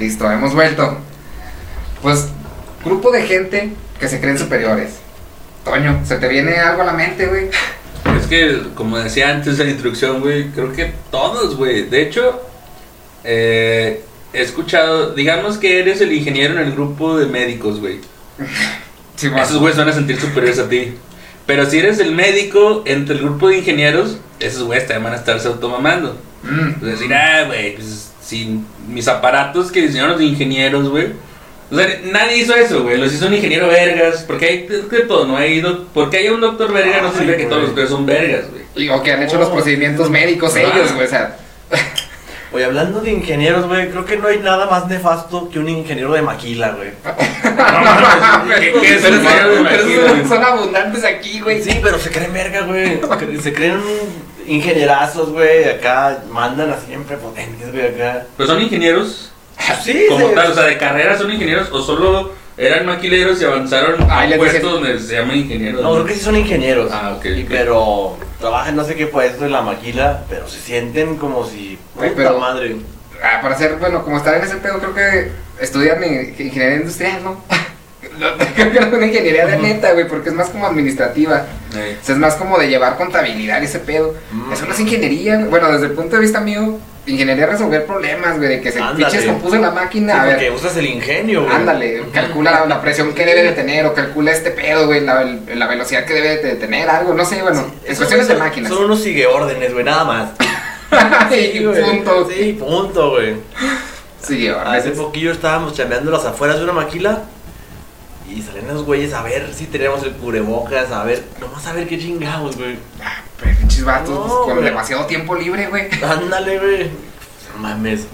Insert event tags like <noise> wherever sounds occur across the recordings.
Listo, hemos vuelto. Pues, grupo de gente que se creen superiores. Toño, ¿se te viene algo a la mente, güey? Es que, como decía antes en la introducción, güey, creo que todos, güey. De hecho, eh, he escuchado, digamos que eres el ingeniero en el grupo de médicos, güey. <laughs> Sí. Esos güeyes van a sentir superiores a ti. Pero si eres el médico entre el grupo de ingenieros, esos güeyes te van a estarse automamando. Mm, Es decir, ah, güey, pues sin mis aparatos que diseñaron los ingenieros, güey. O sea, nadie hizo eso, güey. Los hizo un ingeniero vergas. Porque hay de todo, ¿no? Hay porque hay un doctor verga, no Ay, significa que todos los güeyes son vergas, güey. o que han hecho los Oh. procedimientos médicos Ah. ellos, güey. O sea, Oye, hablando de ingenieros, güey, creo que no hay nada más nefasto que un ingeniero de maquila, güey. <laughs> ¿Qué, qué es pero, un ingeniero de son- abundantes aquí, güey. Sí, pero se creen verga, güey. Se creen ingenierazos, güey. Acá mandan así en prepotentes, güey, acá. Pero son ingenieros <laughs> Sí, como tal, o sea, de carrera son ingenieros o solo eran maquileros y avanzaron a Ay, un puesto dije- donde se llama ingeniero. No, creo que sí son ingenieros. Ah, ok, Y- ok. Pero trabajan no sé qué puesto en la maquila, pero se sienten como si. Güey, Puta pero- madre. Ah, para ser, bueno, como estar en ese pedo, creo que estudian in- ingeniería industrial, ¿no? <laughs> <laughs> Creo que una ingeniería de neta, güey, porque es más como administrativa. Eh, O sea, es más como de llevar contabilidad y ese pedo. Mm. Eso no es ingeniería, güey. Bueno, desde el punto de vista mío, ingeniería es resolver problemas, güey, de que se pinches compuso la Sí, máquina. a ver, porque usas el ingenio, güey. Ándale, calcula la presión que debe de tener o calcula este pedo, güey, la, la velocidad que debe de tener, algo, no sé, bueno, en Esos cuestiones de máquinas. Son unos sigue órdenes, güey, nada más. <laughs> güey. punto. Sí, punto, güey. Sí, Hace poquillo estábamos chambeando las afueras de una maquila y salen los güeyes a ver si tenemos el cubrebocas, a ver, nomás a ver qué chingados, güey. Ah, pero pinches vatos No, pues, con güey. demasiado tiempo libre, güey. Ándale, güey. No mames.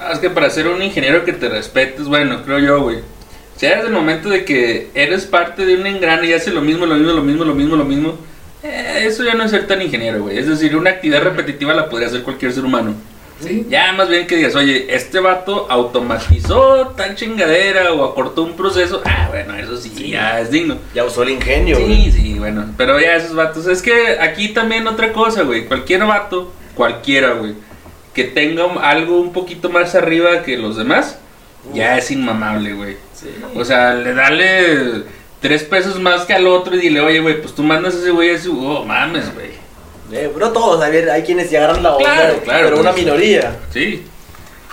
Ah, Es que para ser un ingeniero que te respetes, bueno, creo yo, güey. Si eres el momento de que eres parte de un engrane y hace lo mismo, lo mismo, lo mismo, lo mismo, lo mismo, eh, eso ya no es ser tan ingeniero, güey. Es decir, una actividad repetitiva la podría hacer cualquier ser humano. Sí. Ya más bien que digas, oye, este vato automatizó tal chingadera o acortó un proceso. Ah, bueno, eso sí, Sí. ya es digno. Ya usó el ingenio, Sí, güey. sí, bueno. Pero ya esos vatos. Es que aquí también otra cosa, güey. Cualquier vato, cualquiera, güey, que tenga algo un poquito más arriba que los demás, ya es inmamable, güey. Sí. O sea, le dale tres pesos más que al otro y dile, oye, güey, pues tú mandas a ese güey así, oh, mames, güey. Eh, no todos, a ver, hay quienes ya agarran la onda, Claro, claro, pero una minoría. Sí.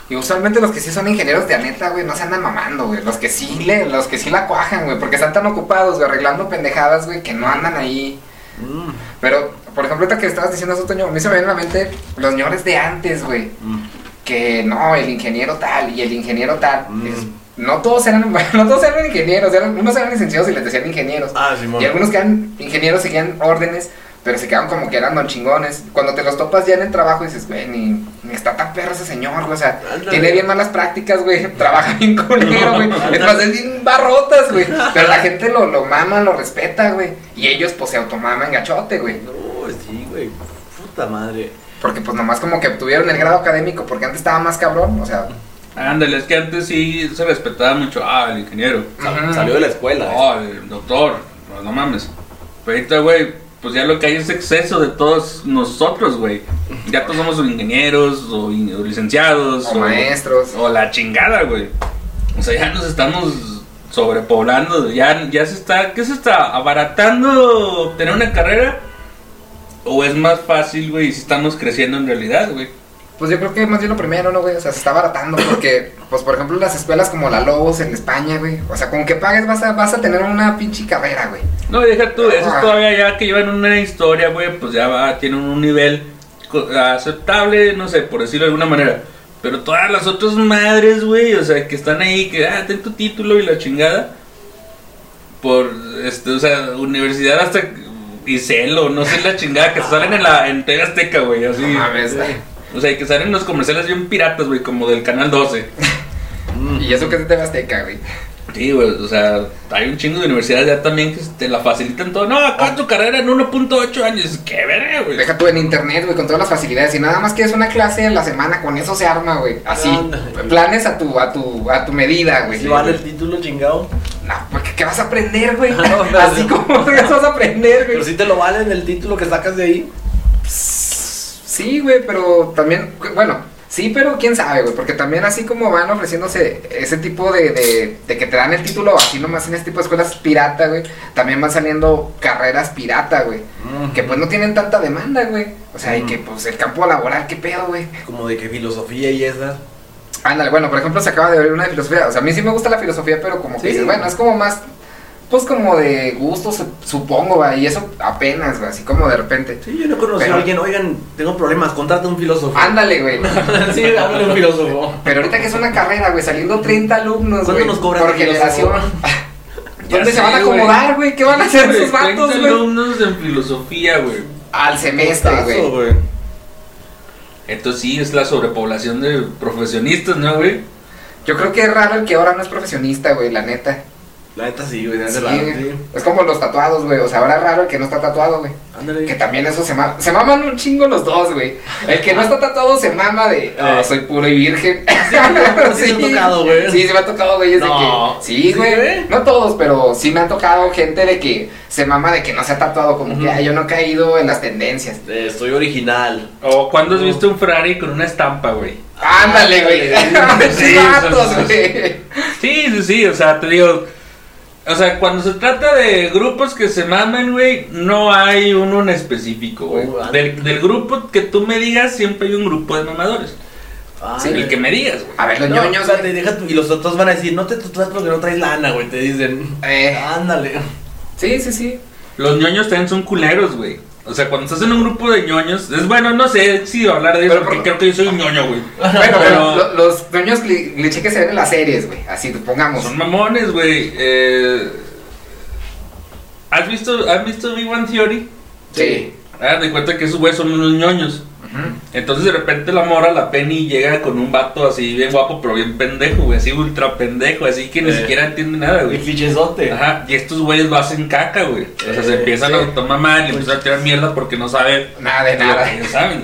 Y usualmente los que sí son ingenieros de neta, güey, no se andan mamando, güey. Los que sí le, los que sí la cuajan, güey, porque están tan ocupados, güey, arreglando pendejadas, güey, que no andan ahí. Mm, Pero, por ejemplo, ahorita que estabas diciendo eso, Toño, a mí se me viene a la mente los señores de antes, güey. mm. Que no, el ingeniero tal y el ingeniero tal. Mm. No todos eran, <laughs> no todos eran ingenieros, eran, unos eran licenciados y les decían ingenieros. Ah, Simón. Y algunos que eran ingenieros seguían órdenes, pero se quedaban como que eran don chingones. Cuando te los topas ya en el trabajo dices, güey, ni, ni está tan perro ese señor, güey. O sea, Ándale. tiene bien malas prácticas, güey. <laughs> Trabaja bien culero, güey. Es más, es bien barrotas, güey. Pero la gente lo, lo mama, lo respeta, güey. Y ellos, pues, se automaman gachote, güey. No, sí, güey. Puta madre. Porque, pues, nomás como que obtuvieron el grado académico, porque antes estaba más cabrón. O sea, Ándale, es que antes sí se respetaba mucho, ah, el ingeniero. Salió de la escuela. eh. Oh, el doctor, no, no mames. Pero ahorita, güey, pues ya lo que hay es exceso de todos nosotros, güey. Ya todos somos ingenieros o, in- o licenciados o maestros. o la chingada, güey. O sea, ya nos estamos sobrepoblando, ya, ya se está, ¿qué se está? ¿Abaratando obtener una carrera? ¿O es más fácil, güey, si estamos creciendo en realidad, güey? Pues yo creo que más bien lo primero, ¿no, güey? O sea, se está baratando porque, <coughs> pues, por ejemplo, las escuelas como la Lobos en España, güey. O sea, con que pagues vas a, vas a tener una pinche carrera, güey. No, y deja tú, eso Ah. es todavía ya que llevan una historia, güey, pues ya va, tienen un nivel co- aceptable, no sé, por decirlo de alguna manera. Pero todas las otras madres, güey, o sea, que están ahí, que, ah, ten tu título y la chingada. Por, este, o sea, universidad hasta Iselo, no sé la chingada, que salen en la, en Azteca, güey, así. No mames. O sea, y que salen los comerciales bien piratas, güey, como del Canal 12. Mm. <laughs> Y eso que es de Azteca, güey. Sí, güey, o sea, hay un chingo de universidades ya también que te la facilitan todo. No, acá tu carrera en 1.8 años. Qué verga, güey. Deja tú en internet, güey, con todas las facilidades. Y nada más que es una clase a la semana, con eso se arma, güey. Así. Planes a tu, a tu, a tu medida, güey. Si vale el título chingado. No, porque ¿qué vas a aprender, güey? <laughs> No, no, Así no. como <laughs> ¿qué vas a aprender, güey. Pero si te lo valen el título que sacas de ahí. Sí, güey, pero también, bueno, Sí, pero quién sabe, güey, porque también así como van ofreciéndose ese tipo de, de, de que te dan el título así nomás en este tipo de escuelas pirata, güey, también van saliendo carreras pirata, güey, que pues no tienen tanta demanda, güey. O sea, y que pues el campo laboral, qué pedo, güey. Como de que filosofía y esas. Ándale, bueno, por ejemplo, se acaba de abrir una de filosofía. O sea, a mí sí me gusta la filosofía, pero como que Sí. dices, bueno, es como más, pues como de gusto, su- supongo, güey, y eso apenas, güey, así como de repente. Sí, yo no conocí Pero- a alguien, oigan, tengo problemas, contrata un filósofo. Ándale, güey. <laughs> sí, háblale a un filósofo. Pero ahorita que es una carrera, güey, saliendo 30 alumnos, ¿Cuánto güey, nos cobran por generación. <laughs> <laughs> ¿Dónde se sé, van a acomodar, güey? ¿Qué van a hacer esos 30 vatos, güey? alumnos en filosofía, güey. Al semestre, Putazo, güey. Entonces sí, es la sobrepoblación de profesionistas, ¿no, güey? Yo creo que es raro el que ahora no es profesionista, güey, la neta. La neta sí, güey, Sí, raro, sí. Es como los tatuados, güey. O sea, ahora es raro el que no está tatuado, güey. Ándale. Que también eso se mama. Se maman un chingo los dos, güey. El que no está tatuado se mama de. "Ah, Eh. soy puro y virgen. Sí, <laughs> sí te ha tocado, güey. Sí, se me ha tocado, güey. es de No. que. Sí, ¿Sí, güey. güey? No todos, pero sí me han tocado gente de que se mama de que no se ha tatuado. Como que Ujú. "Ay, yo no he caído en las tendencias. Eh, Estoy original. O cuando has visto un Ferrari con una estampa, güey. Ándale. <laughs> Sí, <laughs> Sí, güey. Sí, sí, sí, o sea, te digo. O sea, cuando se trata de grupos que se maman, güey, no hay uno en específico, güey. Oh, Del, del grupo que tú me digas, siempre hay un grupo de mamadores. Sí, el que me digas, güey. A ver, los No, ñoños, o sea, güey. te deja tu- y los otros van a decir, no te tatúas porque no traes lana, güey, te dicen. Eh, Ándale. sí, sí, sí. Los ñoños también son culeros, güey. O sea, cuando estás en un grupo de ñoños, es bueno, no sé si hablar de eso, Pero porque por- creo que yo soy un ñoño, güey. Bueno, Pero- pero lo- los ñoños cli- cliché que se ven en las series, güey. Así, pongamos. Son mamones, güey. Eh, ¿Has visto, ¿Has visto Big One Theory? Sí. Ah, de cuenta que esos güeyes son unos ñoños. Entonces de repente la mora, la Penny, llega con un vato así bien guapo, pero bien pendejo, güey. Así ultra pendejo, así que ni Eh. siquiera entiende nada, El güey. clichezote. Ajá, y estos güeyes lo hacen caca, güey. O sea, se Eh, empiezan sí. a tomar mal y empiezan a tirar mierda porque no saben Nada de lo nada. que saben.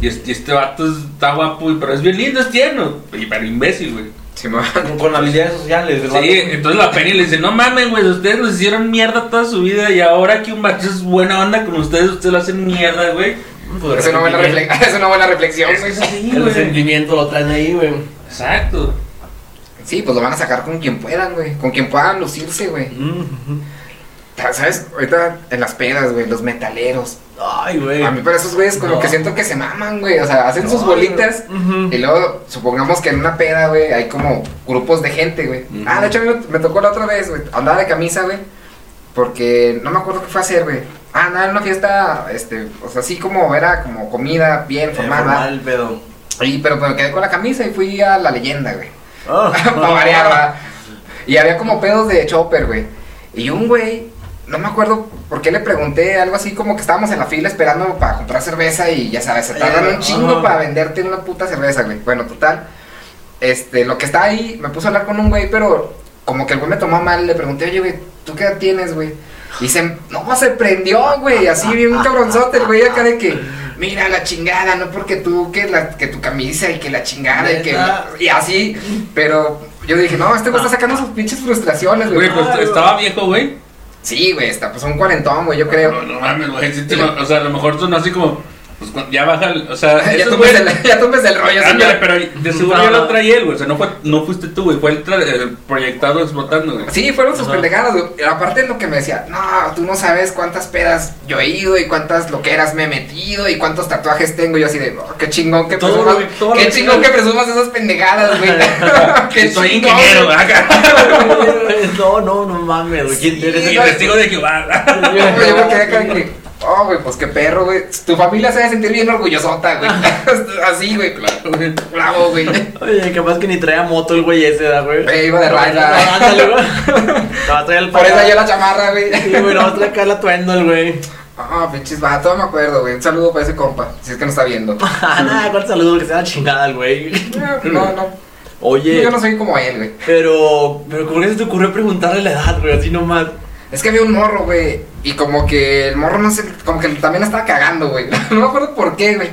Y este, y este vato está guapo, y- pero es bien lindo, es tierno. Y pero imbécil, güey. Con, con habilidades sociales, ¿verdad? Sí, entonces la Penny le dice, no mames, güey, ustedes nos hicieron mierda toda su vida y ahora que un vato es buena onda con ustedes, ustedes lo hacen mierda, güey. Pues, Es una buena, <laughs> es una buena reflexión. Sí, El sentimiento lo traen ahí, güey. Exacto. Sí, pues lo van a sacar con quien puedan, güey. Con quien puedan lucirse, güey. ¿Sabes? Ahorita en las pedas, güey, los metaleros. Ay, güey. A mí para esos güeyes como No. que siento que se maman, güey. O sea, hacen sus bolitas. Y luego, supongamos que en una peda, güey, hay como grupos de gente, güey. Ah, de hecho, a mí me, me tocó la otra vez, güey. Andaba de camisa, güey. Porque no me acuerdo qué fue a hacer, güey. Ah, nada, en una fiesta, este, o sea, así como era como comida bien Eh, formal, pedo. Y, pero me quedé con la camisa y fui a la leyenda, güey. Ah. <laughs> Para variar, ¿verdad? Y había como pedos de chopper, güey. Y un güey, no me acuerdo por qué le pregunté algo así como que estábamos en la fila esperando para comprar cerveza y ya sabes, se tardan un chingo Ajá. para venderte una puta cerveza, güey. Bueno, total. Este, lo que está ahí, me puse a hablar con un güey, pero como que el güey me tomó mal, le pregunté, oye, güey, ¿tú qué edad tienes, güey? Y se, no, se prendió, güey, así bien cabronzote, el güey acá de que, mira la chingada, no porque tú, que, la, que tu camisa y que la chingada y que, y así, pero yo dije, no, este güey está sacando sus pinches frustraciones, güey. Güey, pues estaba viejo, güey. Sí, güey, está, pues un cuarentón, güey, yo creo. No, no mames, güey. sí te lo- o sea, a lo mejor son así como. Pues ya baja. el- O sea, <laughs> ya, tumbes el, ya tumbes el rollo, Ándale, señor. pero de seguro No, ya lo traía él, güey. O sea, no, fue, no fuiste tú, güey. Fue el, tra- el proyectado explotando, güey. Sí, fueron sus Ajá. pendejadas, güey. Aparte lo que me decía, no, tú no sabes cuántas pedas yo he ido y cuántas loqueras me he metido y cuántos tatuajes tengo. Yo así de, oh, qué chingón que Todo presumas, lo- todo qué lo chingón que- que presumas esas pendejadas, güey. <laughs> <laughs> qué Soy chingón, ingeniero, acá. no, no, no mames, güey. ¿Quién Sí, eres? Y testigo de Jehová. Yo me quedé acá de que, oh, güey, pues qué perro, güey. Tu familia se debe sentir bien orgullosota, güey. <laughs> Así, güey, claro. Bravo, güey. Oye, capaz que ni traía moto el güey ese, ¿da, güey. Güey, iba de raya. Ándale, güey. Te va a traer el Por eso yo la chamarra, güey. Sí, güey, no va a traer acá el atuendo el güey. Ah, pinches vato, me acuerdo, güey. Un saludo para ese compa, si es que no está viendo. Ah, <laughs> nada, cuál saludo que sea la chingada el güey. No, no. Oye, Yo no soy como él, güey. pero, pero ¿por qué se te ocurrió preguntarle la edad, güey? Así nomás. Es que había un morro, güey. Y como que el morro, no sé, como que también la estaba cagando, güey. <laughs> No me acuerdo por qué, güey.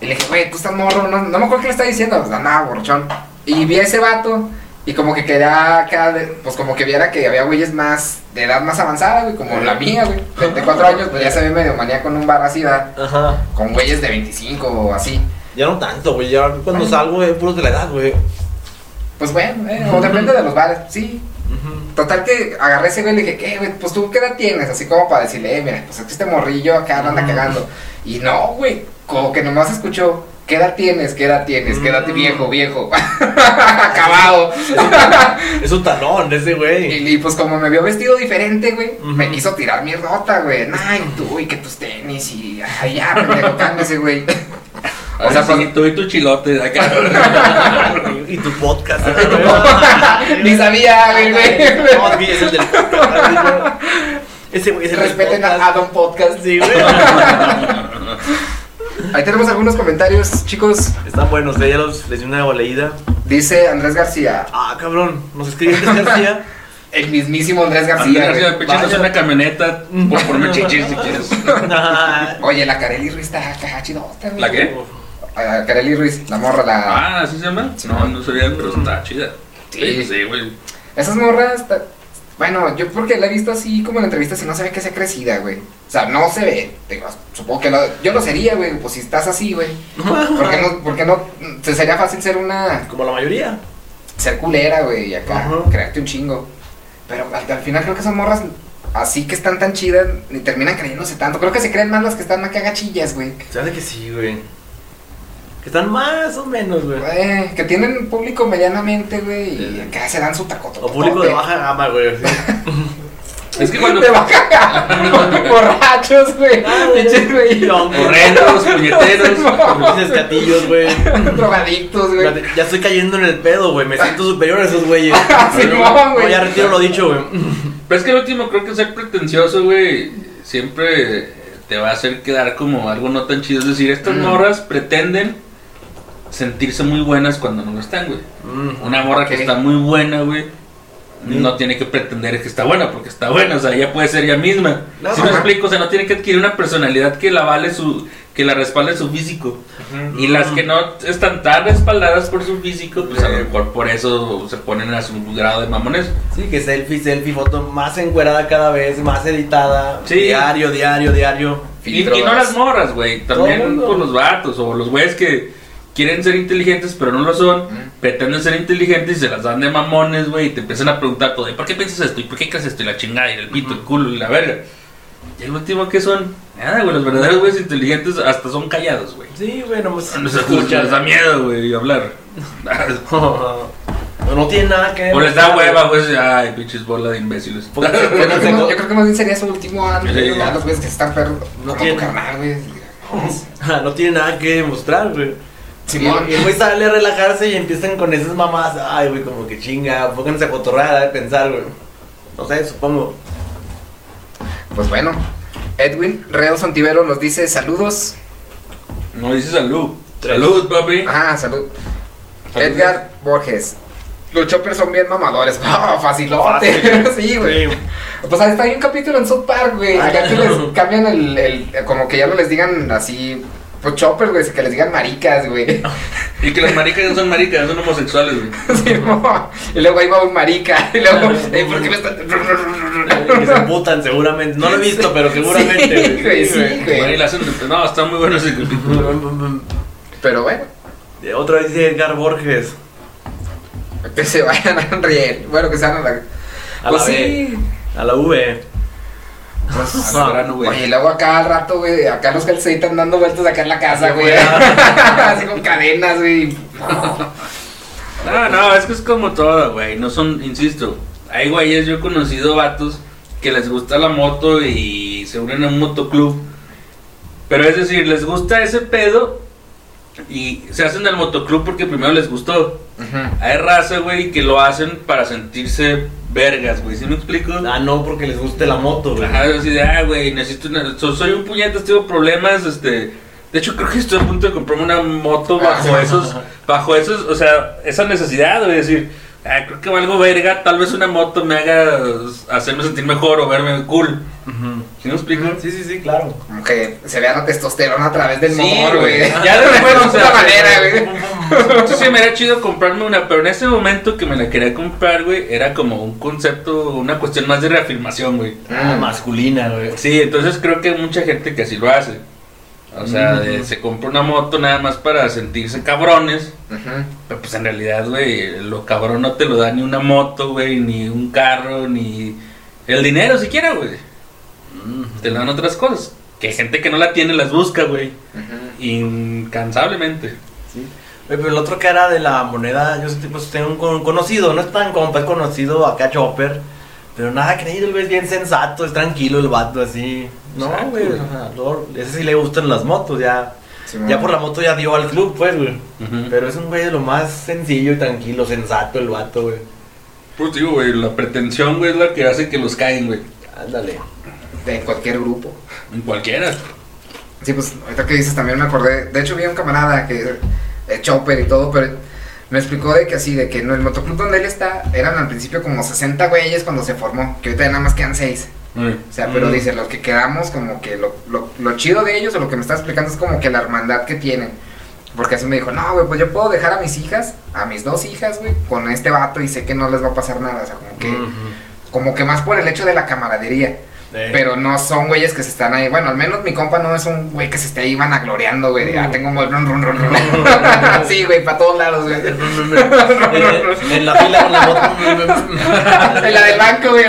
Y le dije, güey, tú estás morro. No, no me acuerdo qué le estaba diciendo. Pues nada, borrachón. Y vi a ese vato. Y como que quería acá, pues como que viera que había güeyes más, de edad más avanzada, güey, como la mía, güey. 24 años, pues ya se ve medio manía con un bar así, ¿verdad? Ajá. Con güeyes de 25 o así. Ya no tanto, güey. Ya cuando salgo, güey, puros de la edad, güey. Pues bueno, eh, o depende de los bares, sí. Total que agarré ese güey y le dije, ¿qué, güey? Pues tú qué edad tienes, así como para decirle, eh, mira, pues aquí este morrillo acá anda cagando. Y no, güey, como que nomás escuchó, ¿qué edad tienes? ¿Qué edad tienes? ¿Qué edad Mm. viejo, viejo? <laughs> Acabado. <laughs> Es un talón ese, güey. Y, y, pues como me vio vestido diferente, güey, me quiso tirar mi rota, güey. Ay, tú, y que tus tenis, y ay, ya, pendejo, cálmese, güey. <laughs> O sea, sí, tú <laughs> y tu chilote <laughs> acá. Y tu podcast. Ni sabía, güey, güey. No, es el del podcast. Ese güey es Respeten a. Adam Podcast. Sí, güey. Ahí tenemos algunos comentarios, chicos. Están buenos, ya los les di una leída. Dice Andrés García, Ah, cabrón, nos escribe Andrés García. <laughs> el mismísimo Andrés Andrés García. García, péchanos Vaya. una camioneta por ponerme chichis si quieres. Oye, la Kareli Ruiz está acá chidota, güey. ¿La qué? Ah, Kareli Ruiz, la morra, la. Ah, ¿así se llama? Sí. No, no sabía, pero está chida. Sí. Sí, sí, güey. Esas morras, ta- bueno, yo porque la he visto así como en entrevistas y no se ve que sea crecida, güey. O sea, no se ve. Digo, supongo que lo- yo lo sería, güey, pues si estás así, güey. <laughs> ¿Por qué no? ¿Por qué no? Se sería fácil ser una. Como la mayoría. Ser culera, güey, y acá, Ajá. crearte un chingo. Pero al, al final creo que son morras así que están tan chidas, ni terminan creyéndose tanto. Creo que se creen más las que están acá gachillas, güey. Sabe que sí, güey. Que están más o menos, güey. Eh, que tienen público medianamente, güey, y Sí. acá se dan su tacoto. O público de baja gama, güey. <laughs> Es que cuando. De baja <laughs> Borrachos, güey. Ah, Pinches, güey. <laughs> Horrendos, puñeteros. Pinches catillos, güey. Drogadictos, güey. Ya, estoy cayendo en el pedo, güey. Me siento superior a esos güeyes. Simón, No, güey. ya retiro lo dicho, güey. Pero es que el último creo que ser pretencioso, güey, siempre te va a hacer quedar como algo no tan chido. Es decir, estas Mm. morras pretenden sentirse muy buenas cuando no lo están, güey. Una morra Ok. que está muy buena, güey, Mm. no tiene que pretender que está buena, porque está buena, o sea, ella puede ser ella misma. No, Si me ajá. explico, o sea, no tiene que adquirir una personalidad que la vale su, que la respalde su físico. Y las que no están tan respaldadas por su físico, pues a lo Sí. mejor por eso se ponen a su grado de mamones. Sí, que selfie, selfie, foto más encuerada cada vez, más editada. Sí. Diario, diario, diario. Y, y no las morras, güey. También por los vatos o los güeyes que quieren ser inteligentes pero no lo son. Mm. Pretenden ser inteligentes y se las dan de mamones, güey. Y te empiezan a preguntar todo. ¿y ¿Por qué piensas esto? ¿Y por qué crees esto? Y la chingada y el pito, el culo y la verga. Y el último que son, nada, güey. Los verdaderos güeyes inteligentes hasta son callados, güey. Sí, güey, no pues, No se escucha, les da miedo, güey, hablar. No, no tiene nada que o les da hueva, güey. Ay, pinches bola de imbéciles. Porque- <laughs> Yo creo, que no- yo creo que más bien sería su último año. Ya los güeyes que están perros. No tiene- carnal, güey. <laughs> Ah, No tiene nada que demostrar, güey. Simón. Y el güey sale a relajarse y empiezan con esas mamás. Ay, güey, como que chinga, pónganse a cotorrar, a pensar, güey. No sé, supongo. Pues bueno, Edwin Reo Santivero nos dice saludos. No dice salud. Salud, papi. Ah, salud. Salud. Edgar Borges. Los choppers son bien mamadores. <laughs> Ah, facilote. Fácil. <laughs> sí, güey. Pues ahí está hay un capítulo en South Park, güey. Ah, Ya que no. les cambian el, el. Como que ya no les digan así. Pues choppers, güey. Que les digan maricas, güey. <laughs> Y que las maricas no son maricas, no son homosexuales, güey. <laughs> Sí, mo. y luego ahí va un marica. <laughs> Y luego, eh, ¿por qué me está.? Que se emputan seguramente. No lo he visto, pero seguramente. Sí, güey, sí, güey. Bueno, y la hacen- No, está muy bueno ese capítulo. Pero bueno, De Otra vez dice Edgar Borges. que se vayan a Riel. Bueno, que se vayan a la. A pues la sí. A la V. Pues, <laughs> Al grano, güey. Oye, y luego acá al rato, güey, acá los están dando vueltas acá en la casa, güey. <laughs> Así con cadenas, güey. No, no, es que es como todo, güey. No son, insisto, hay güeyes, yo he conocido vatos que les gusta la moto y se unen a un motoclub. Pero es decir, les gusta ese pedo y se hacen del motoclub porque primero les gustó. Hay raza, güey, que lo hacen para sentirse vergas, güey. ¿Sí me explico? Ah, no, porque les guste la moto, güey. Ajá, así de, ah, güey, necesito una... so- soy un puñetas, tengo problemas, este... De hecho, creo que estoy a punto de comprarme una moto bajo Ajá. esos... Bajo esos, o sea, esa necesidad, güey, decir... Ah, creo que valgo verga, tal vez una moto me haga hacerme sentir mejor o verme cool. ¿Sí me explico? Sí, sí, sí, claro. Como que se vea la testosterona a través del Sí, motor, güey. <laughs> Ya después, o de sea, otra manera, güey. <laughs> Entonces sí me era chido comprarme una, pero en ese momento que me la quería comprar, güey, era como un concepto, una cuestión más de reafirmación, güey. Ah, masculina, güey. Sí, entonces creo que hay mucha gente que así lo hace. O sea, de- se compra una moto nada más para sentirse cabrones. Ujú. Pero pues en realidad, güey, lo cabrón no te lo da ni una moto, güey, ni un carro, ni el dinero siquiera, güey. Te lo dan otras cosas. Que gente que no la tiene las busca, güey. Incansablemente. Sí. Oye, pero el otro cara de la moneda, yo pues, tengo un con- conocido, no es tan compa, es conocido acá Chopper, pero nada creído, el güey es bien sensato, es tranquilo el vato así. No, güey, o sea, ese sí le gustan las motos, ya. Ya por la moto ya dio al club, pues, güey. Pero es un güey de lo más sencillo y tranquilo, sensato el vato, güey. Pues digo, güey, la pretensión, güey, es la que hace que los caen, güey. Ándale. De cualquier grupo. En cualquiera. Sí, pues ahorita que dices también me acordé. De hecho, vi a un camarada que es chopper y todo, pero me explicó de que así, de que en el motoclub donde él está eran al principio como 60 güeyes cuando se formó, que ahorita ya nada más quedan 6. Güey. O sea, pero Mm. dice, los que quedamos, como que lo, lo, lo chido de ellos, o lo que me está explicando es como que la hermandad que tienen. Porque así me dijo, no, güey, pues yo puedo dejar a mis hijas, a mis dos hijas, güey, con este vato y sé que no les va a pasar nada. O sea, como que, como que más por el hecho de la camaradería. Eh, Pero no son güeyes que se están ahí. Bueno, al menos mi compa no es un güey que se esté ahí vanagloriando, güey. de, Ah, tengo un run, run, run, run. <laughs> sí, güey, para todos lados, güey. en, <laughs> en la fila con la moto. En la del banco, güey.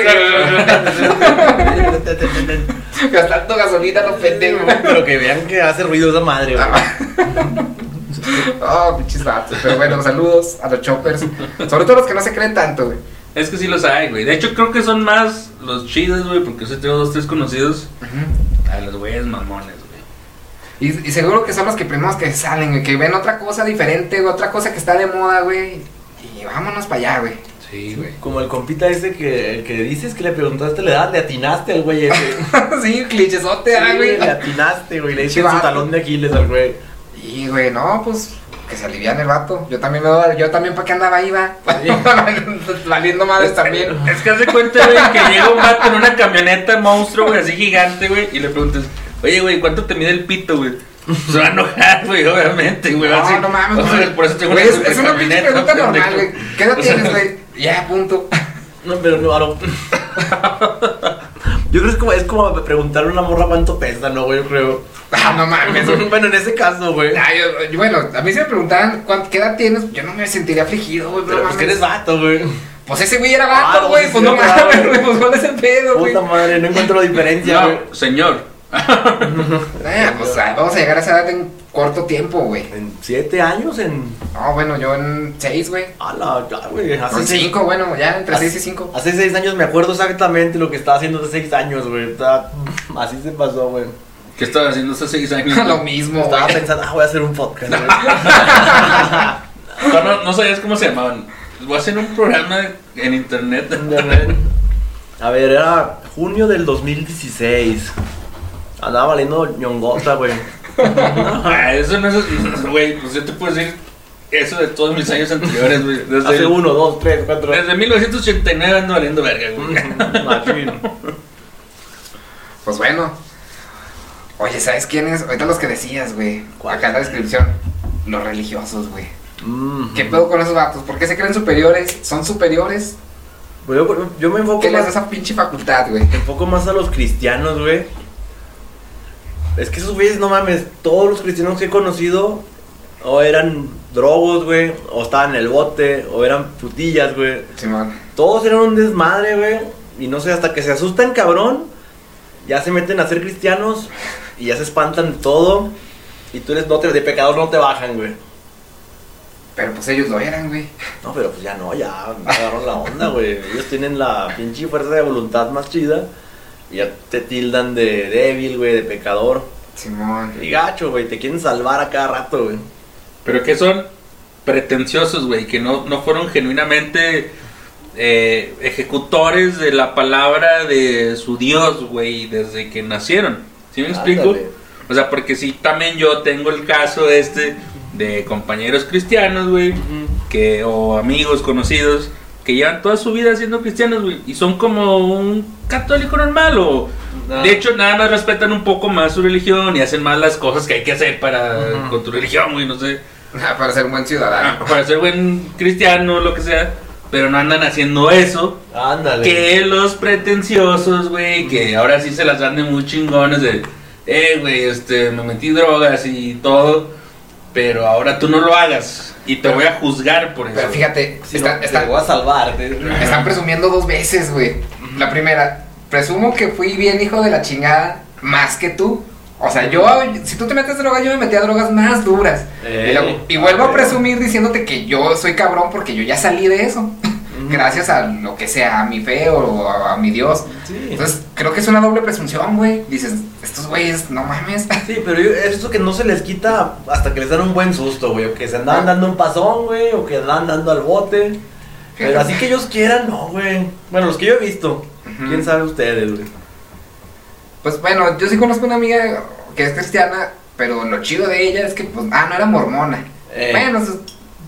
Gastando gasolina, no pendejo. Pero que vean que hace ruido esa madre, güey. Oh, pinches vatos. Pero bueno, saludos a los choppers. Sobre todo los que no se creen tanto, güey. Es que sí los hay, güey. De hecho, creo que son más los chidos, güey, porque yo tengo dos, tres conocidos. A los güeyes mamones, güey. Y, y seguro que son los que primero que salen, güey. Que ven otra cosa diferente, güey. Otra cosa que está de moda, güey. Y vámonos para allá, güey. Sí, güey. Como el compita ese que, el que dices que le preguntaste la edad, le atinaste al güey ese. <laughs> sí, clichesote, ah, Sí, güey. le atinaste, güey. Le hiciste su talón de Aquiles al güey. Y, güey, no, pues que se alivian el vato. Yo también me doy- yo también para qué andaba ahí, va. <laughs> Valiendo madres también. Es que hace cuenta, güey, que llega un vato en una camioneta monstruo, güey, así gigante, güey, y le preguntas, oye, güey, ¿cuánto te mide el pito, güey? Se va a enojar, güey, obviamente, güey. No, así, no mames, o sea, güey. por eso tengo Güey, una es, es una pinche pregunta normal, güey. ¿Qué edad O sea, tienes, güey? <laughs> Ya, punto. No, pero no, no. <laughs> Yo creo que es como, es como preguntarle a una morra cuánto pesa, ¿no, güey? Yo creo. Ah, no mames. güey. <laughs> bueno, en ese caso, güey. Ah, yo- yo- bueno, a mí si me preguntaban ¿cuánto, qué edad tienes, yo no me sentiría afligido, güey. Pero pues que eres vato, güey. Pues ese güey era Ah, vato, no, güey. sí, pues sí, no claro. mames, güey. Pues cuál es el pedo, güey. Puta madre, no encuentro <laughs> diferencia, güey. No, señor. <laughs> Eh, pues ah, vamos a llegar a esa edad en corto tiempo, güey. En siete años, en. No, bueno, yo en seis, güey. A la, ya, güey. Hace en seis, cinco, bueno, ya entre Hace- seis y cinco. hace seis años me acuerdo exactamente lo que estaba haciendo hace seis años, güey. Estaba- Así se pasó, güey. ¿Qué estaba haciendo hace seis años? <laughs> Lo güey? mismo, Estaba güey. pensando, ah, voy a hacer un podcast, güey. <laughs> No, no, no sabías cómo se llamaban. Voy a hacer un programa en internet. A ver, era junio del 2016. Andaba valiendo ñongota, güey. Eso no es. Güey, pues yo te puedo decir eso de todos mis años anteriores, güey. Desde, Hace uno, dos, tres, cuatro. desde 1989 ando valiendo verga, güey. Pues bueno. Oye, ¿sabes quién es? Ahorita los que decías, güey. ¿Cuál? Acá en la descripción. Los religiosos, güey. Mm. ¿Qué pedo con esos vatos? ¿Por qué se creen superiores? ¿Son superiores? Güey, Yo, yo me enfoco ¿Qué les da más, esa pinche facultad, güey? enfoco más a los cristianos, güey. Es que esos güeyes, no mames, todos los cristianos que he conocido o eran drogos, güey, o estaban en el bote, o eran putillas, güey. Simón. Todos eran un desmadre, güey. Y no sé, hasta que se asustan, cabrón. Ya se meten a ser cristianos y ya se espantan de todo. Y tú eres no te, de pecador no te bajan, güey. Pero pues ellos lo eran, güey. No, pero pues ya no, ya agarraron la onda, güey. Ellos tienen la pinche fuerza de voluntad más chida. Y ya te tildan de débil, güey, de pecador. Simón. Y gacho, güey, te quieren salvar a cada rato, güey. Pero que son pretenciosos, güey, que no, no fueron genuinamente eh, ejecutores de la palabra de su Dios, güey, desde que nacieron. ¿Sí me explico? Ándale. O sea, porque sí, también yo tengo el caso este de compañeros cristianos, güey, que o amigos conocidos que llevan toda su vida siendo cristianos, güey, y son como un católico normal o Ah. de hecho nada más respetan un poco más su religión y hacen más las cosas que hay que hacer para con tu religión, güey, no sé, Para ser un buen ah, ciudadano. para ser buen cristiano, lo que sea, pero no andan haciendo eso. Ándale. Que los pretenciosos, güey, que ahora sí se las dan de muy chingones de... eh, güey, este, me metí drogas y todo, pero ahora tú no lo hagas y te voy a juzgar por eso. Pero fíjate, Si está- no, está- te voy a salvar. están presumiendo dos veces, güey. La primera, presumo que fui bien hijo de la chingada más que tú. O sea, yo, si tú te metes droga, yo me metía drogas más duras. Eh, y, luego- y vuelvo a ah, presumir diciéndote que yo soy cabrón porque yo ya salí de eso. Gracias a lo que sea, a mi fe o a, a mi Dios. Sí. Entonces, creo que es una doble presunción, güey. Dices, estos güeyes, no mames. <laughs> Sí, pero yo- es eso que no se les quita hasta que les dan un buen susto, güey. O que se andaban dando un pasón, güey. O que andaban dando al bote. Pero así que ellos quieran, no, güey. Bueno, los que yo he visto. ¿Quién sabe ustedes, güey? Pues bueno, yo sí conozco una amiga que es cristiana, pero lo chido de ella es que, pues, ah, no era mormona. Eh. Bueno,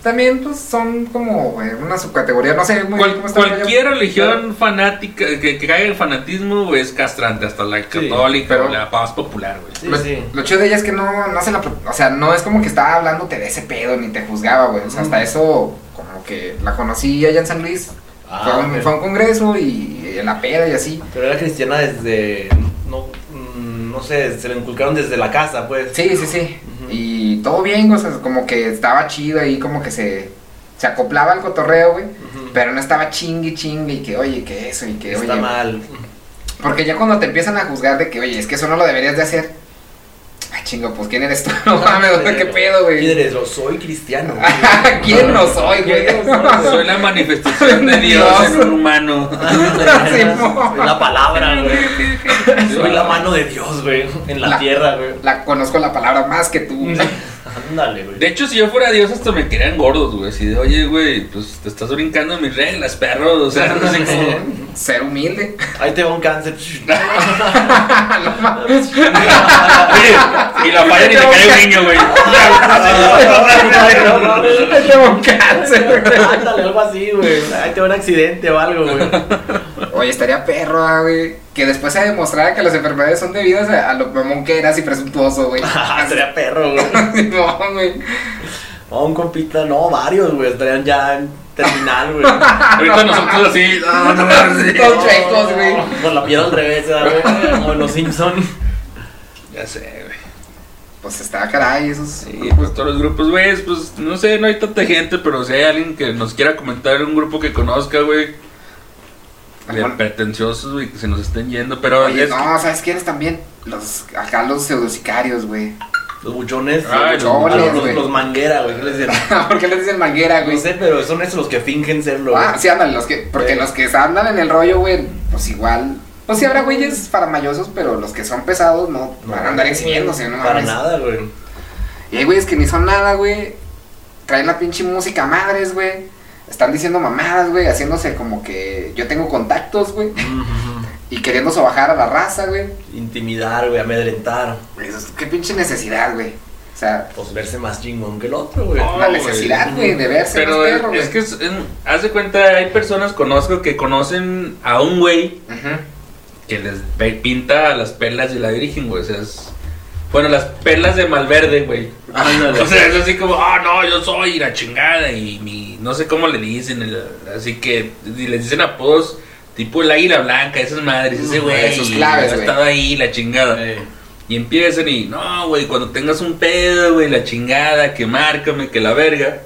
también, pues, son como güey, una subcategoría, no sé muy Cual- bien cómo está cualquier religión fanática que, que caiga en fanatismo güey, es castrante, hasta la Sí, católica pero- o la más popular, güey. Sí, lo, sí. lo chido de ella es que no, no se la... O sea, no es como que estaba hablándote de ese pedo ni te juzgaba, güey. O sea, hasta eso, como que la conocí allá en San Luis. Ah, fue, a un, ok. fue a un congreso y en la peda y así. Pero era cristiana desde. No, no sé, se le inculcaron desde la casa, pues. Sí, sí, sí. Y todo bien, o sea, como que estaba chido ahí, como que se, se acoplaba al cotorreo, güey. Pero no estaba chingue chingue y que, oye, que eso y que, Está oye. mal. Porque ya cuando te empiezan a juzgar de que, oye, es que eso no lo deberías de hacer. Ay, chingo, pues ¿quién eres tú? <laughs> No mames, güey, qué pedo, ¿Quién güey. eres? Yo soy cristiano. güey. <laughs> ¿Quién no soy, güey? ¿Quién <laughs> soy? La manifestación de Dios Dios. en un humano. Soy la palabra, güey. Soy la mano de Dios, güey. En la, La- tierra, güey. La conozco la palabra más que tú. Ándale, güey. De hecho, si yo fuera Dios, hasta me querían gordos, güey. Así de, oye, güey, pues te estás brincando mis reglas, perro. O sea, no sé cómo. Ser humilde. Ahí te va un cáncer. <laughs> <laughs> Oye, y la falla y le cae un niño, güey. Ay, tengo un cáncer. Ándale, algo así, güey. Ahí te va un accidente o algo, güey. Oye, estaría perro, ah, güey. Que después se demostrara que las enfermedades son debidas a, a lo mamón que eras y presuntuoso, güey. <laughs> Sería perro, güey. <laughs> Simón, güey. No, un compita, no, varios, güey. Estarían ya en terminal, güey. <laughs> Ahorita nosotros así. No, no, no, Todos chuecos, güey. Con la piel al revés, ¿verdad, güey. Como en los Simpsons. Ya sé, güey. Pues está caray, esos. Sí, pues todos los grupos, güey, pues no sé, no hay tanta gente, pero si hay alguien que nos quiera comentar un grupo que conozca, güey, de pretenciosos, güey, que se nos estén yendo, pero Oye, es- no, ¿sabes quiénes también? Los, acá los pseudosicarios, güey. Los buchones. Ay, los, los buchones, los, manguera, güey. ¿Qué les dicen? <laughs> ¿Por qué les dicen manguera, güey? No sé, pero son esos los que fingen serlo. Ah, güey. sí, andan, los que, porque Eh. los que andan en el rollo, güey, pues igual. Pues sí habrá güeyes faramayosos, pero los que son pesados no, van a andar exhibiéndose, ¿no? Para nada, güey. Y hay güeyes que ni son nada, güey. Traen la pinche música a madres, güey. Están diciendo mamadas, güey, haciéndose como que yo tengo contactos, güey. Y queriendo sobajar a la raza, güey. Intimidar, güey, amedrentar. Es- Qué pinche necesidad, güey. O sea, Pues verse más chingón que el otro, güey. No, la necesidad, güey, de verse Pero más es, perro, güey. es que, es, en- haz de cuenta, hay personas, conozco, que conocen a un güey que les pinta las perlas y la dirigen, güey, o sea, es... Bueno, las perlas de Malverde, güey. Ándale. <laughs> O sea, es así como, ah, no, yo soy la chingada y mi, no sé cómo le dicen, el- así que y les dicen apodos tipo el águila blanca, esas madres, ese güey, esos claves, ha estado ahí, la chingada. Eh, Y empiezan y, no, güey, cuando tengas un pedo, güey, la chingada, que márcame, que la verga.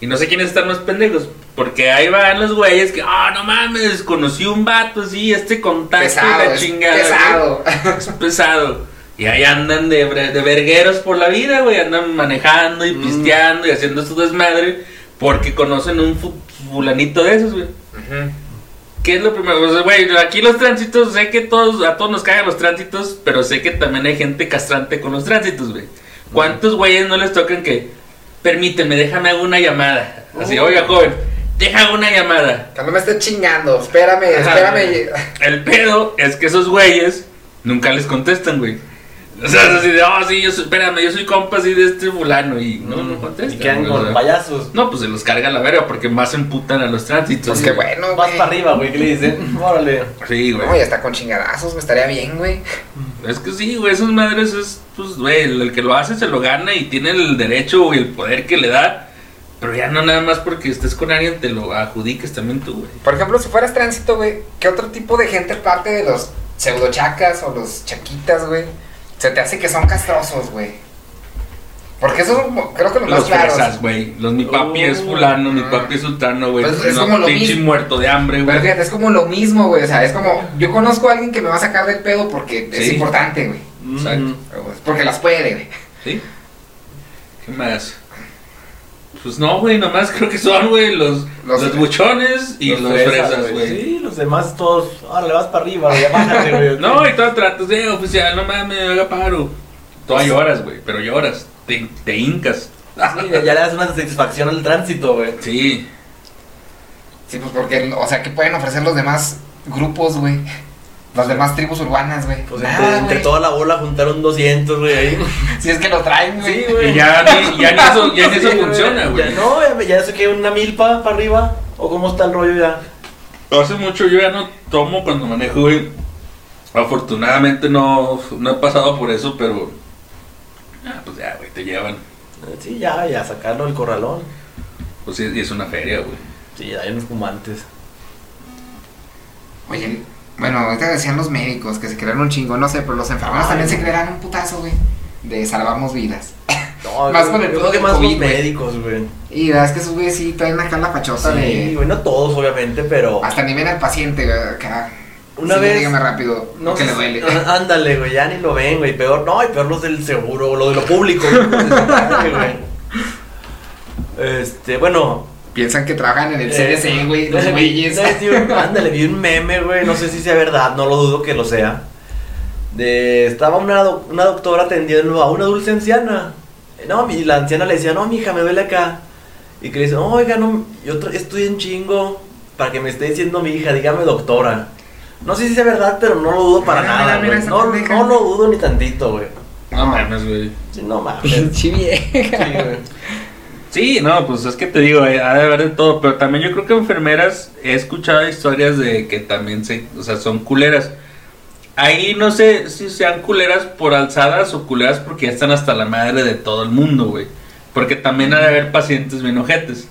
Y no sé quiénes están más pendejos, porque ahí van los güeyes que, ah, no mames, conocí un vato así, este contacto y Pesado, la es chingada. güey". pesado. Es pesado. Y ahí andan de, de vergueros por la vida, güey. Andan manejando y Mm. pisteando y haciendo su desmadre porque conocen un fu- fulanito de esos, güey. Ujú. ¿Qué es lo primero? O sea, güey, aquí los tránsitos, sé que todos, a todos nos cagan los tránsitos, pero sé que también hay gente castrante con los tránsitos, güey. ¿Cuántos güeyes no les tocan que, permíteme, déjame hago una llamada? Así, oiga, joven, deja una llamada. Que no me estés chingando. Espérame, Ajá. espérame. El pedo es que esos güeyes nunca les contestan, güey. O sea, es así de, oh, sí, yo soy, espérame, yo soy compa así de este fulano y no, no contestan. Y quedan güey, o con sea. payasos. No, pues se los carga la verga porque más se emputan a los tránsitos. Pues güey. bueno, Vas güey. para arriba, güey, ¿qué le dicen? <laughs> Órale. Sí, güey. No, ya está con chingadazos, güey. Estaría bien, güey. Es que sí, güey, esas madres es, pues, güey, el, el que lo hace se lo gana y tiene el derecho y el poder que le da. Pero ya no nada más porque estés con alguien te lo adjudiques también tú, güey. Por ejemplo, si fueras tránsito, güey, ¿qué otro tipo de gente parte de los pseudochacas o los chaquitas, güey? Se te hace que son castrosos, güey. Porque eso es creo que lo más Los claro. fresas, güey. Los mi papi es fulano, mi papi es sultano, güey. Pues es no, como lo pinche mismo. muerto de hambre, Pero güey. fíjate, es como lo mismo, güey. O sea, es como. Yo conozco a alguien que me va a sacar del pedo porque es importante, güey. Pues, Porque las puede, güey. ¿Sí? ¿Qué más? Pues no, güey, nomás creo que son, güey, los, Los- los, buchones y los, fresas, güey. Sí, los demás todos. Ahora le vas para arriba, güey. Bájate, güey. No, y todo tratas de oficial, no mames, haga paro. Todas lloras, güey, pero lloras, te, te hincas. Sí, ya le das una satisfacción al tránsito, güey. Sí, Sí, pues porque, o sea, ¿qué pueden ofrecer los demás grupos, güey? Las demás tribus urbanas, güey. Pues Nada, entre, toda la bola juntaron 200, güey. ahí. <laughs> Si es que lo traen, güey. Sí, güey. y ya, ni, ya ni eso, ya ni eso Sí, funciona, Ya, güey. no, ya, ya se queda una milpa para arriba. ¿O cómo está el rollo ya? Hace mucho yo ya no tomo cuando manejo, güey. Afortunadamente no, no he pasado por eso, pero... Ah, pues ya, güey, te llevan. Sí, ya, ya, sacarlo del corralón. Pues sí, y es una feria, güey. Sí, hay unos fumantes. Oye, bueno, ahorita decían los médicos que se crearon un chingo, no sé, pero los enfermeros Ay, también se crearon un putazo, güey. De salvamos vidas. <laughs> No, Más con el que más COVID, los médicos, güey. Y la verdad es que esos güeyes sí traen acá la pachota Sí, de. güey, no todos, obviamente, pero. Hasta ni ven al paciente, güey, acá. Una Sí, vez- Dígame rápido, No que le duele. Ándale, güey, ya ni lo ven, güey. Peor, no, y peor los del seguro, lo de lo público, güey. <laughs> Este, bueno. Piensan que trabajan en el eh, CDC, güey, los güeyes. no, tío, Ándale, vi un meme, güey, no sé si sea verdad, no lo dudo que lo sea. De, estaba una, una doctora atendiendo a una dulce anciana. No, y la anciana le decía, no, mija, me duele acá. Y que le dice, "No, oiga, no, yo estoy en chingo para que me esté diciendo mi hija, dígame doctora. No sé si sea verdad, pero no lo dudo para Mira, nada, mira, mira No, no lo dudo ni tantito, güey. No mames, güey. Sí, no mames. <laughs> Pinche vieja. Sí, güey. Sí, no, pues es que te digo, eh, ha de haber de todo, pero también yo creo que enfermeras he escuchado historias de que también se, o sea, son culeras. Ahí no sé si sean culeras por alzadas o culeras porque ya están hasta la madre de todo el mundo, güey. Porque también ha de haber pacientes bien ojetes.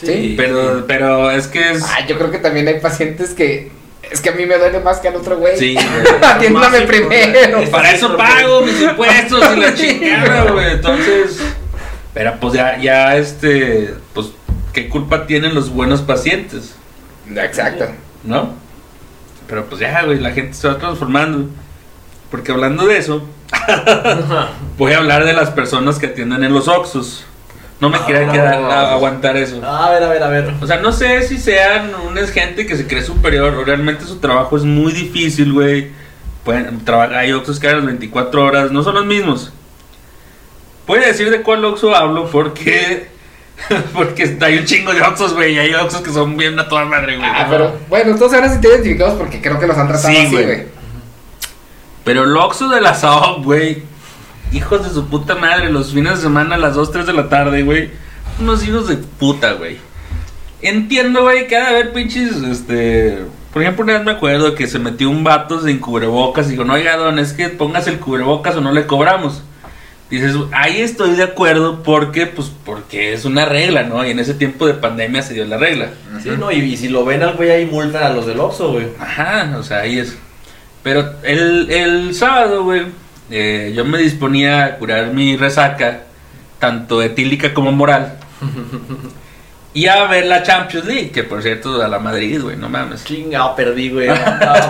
Sí. Pero, pero es que es... Ah, yo creo que también hay pacientes que. Es que a mí me duele más que al otro güey. Sí, <laughs> Atiéndame primero. Para eso pago mis impuestos y la <laughs> chingada, güey. Entonces, pero pues ya, ya este, pues, ¿qué culpa tienen los buenos pacientes? Exacto. ¿No? Pero pues ya, güey, la gente se va transformando. Porque hablando de eso, <laughs> voy a hablar de las personas que atienden en los Oxus. No me Ah, quería quedar a- aguantar eso. A ver, a ver, a ver. O sea, no sé si sean unas gente que se cree superior o realmente su trabajo es muy difícil, güey. Pueden trabajar, hay Oxxos que a las 24 horas, no son los mismos. Puede decir de cuál Oxxo hablo porque <laughs> porque hay un chingo de Oxxos, güey, y hay Oxxos que son bien a toda madre, güey. Ah, pero bueno, todos ahora sí te identificados porque creo que los han tratado Sí, así, güey. Pero el Oxxo de la Saab, güey, hijos de su puta madre, los fines de semana a las 2, 3 de la tarde, güey. Unos hijos de puta, güey. Entiendo, güey, que ha de haber pinches, este... Por ejemplo, una vez me acuerdo que se metió un vato sin cubrebocas y dijo, no, oiga, don, es que pongas el cubrebocas o no le cobramos. Dices, ahí estoy de acuerdo porque, pues, porque es una regla, ¿no? Y en ese tiempo de pandemia se dio la regla. Sí, no, y, y si lo ven al güey ahí multan a los del Oxxo, güey. Ajá, o sea, ahí es. Pero el, el sábado, güey, eh, yo me disponía a curar mi resaca, tanto etílica como moral. <laughs> y a ver la Champions League, que por cierto, a la Madrid, güey, no mames. Chingado, perdí, güey. <laughs>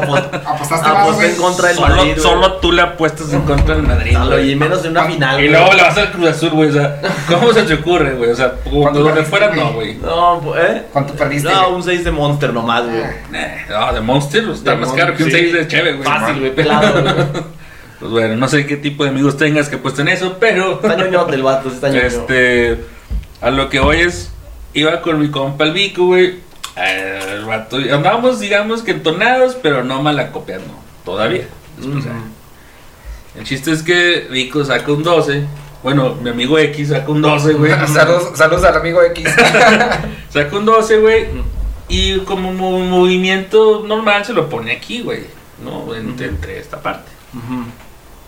Pues, Apostaste más, güey. en contra del Solo, Madrid, güey. solo tú le apuestas en contra del Madrid, güey. y menos en una final, Y luego le vas al Cruz Azul, güey, o sea, ¿cómo se te ocurre, güey? O sea, ¿Cuánto cuando donde fuera, no, güey. No, pues, ¿eh? ¿Cuánto perdiste? No, un 6 de Monster nomás, güey. Eh, no, de Monster pues, está De más caro que un sí. 6 de Cheve, güey. Fácil, güey, pelado, güey. <laughs> Pues bueno, no sé qué tipo de amigos tengas que apuesten eso, pero. Está ñoñote el vato, está ñoño. Este. A lo que voy es. Iba con mi compa el Vico, güey. El vato. Andábamos, digamos que entonados, pero no malacopiando. Todavía. Después. El chiste es que Vico saca un 12. Bueno, mi amigo X saca un 12, güey. <laughs> saludos, saludos al amigo X. <laughs> Saca un 12, güey. Y como mo- movimiento normal se lo pone aquí, güey. ¿No? Entre, entre esta parte.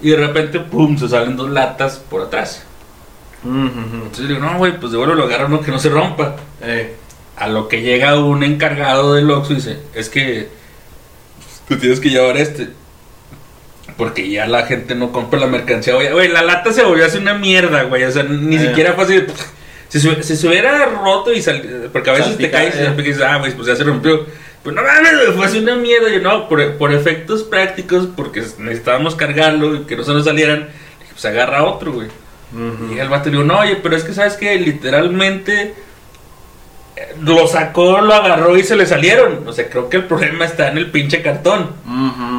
Y de repente, pum, se salen dos latas por atrás. Entonces digo, no, güey, pues de vuelvo lo agarro, no, que no se rompa. Eh, A lo que llega un encargado del Oxxo y dice, es que tú tienes que llevar este. Porque ya la gente no compra la mercancía. Güey, la lata se volvió a hacer una mierda, güey. O sea, ni Eh. siquiera fue así. Si se, si se hubiera roto y sal, Porque a veces Salpica, te caes y eh. y dices, ah, güey, pues ya se rompió. Pues no mames, fue así una mierda. Yo no, por, por efectos prácticos, porque necesitábamos cargarlo y que no se nos salieran. Pues agarra otro, güey. Y el vato le digo, no, oye, pero es que sabes que literalmente eh, lo sacó, lo agarró y se le salieron. O sea, creo que el problema está en el pinche cartón.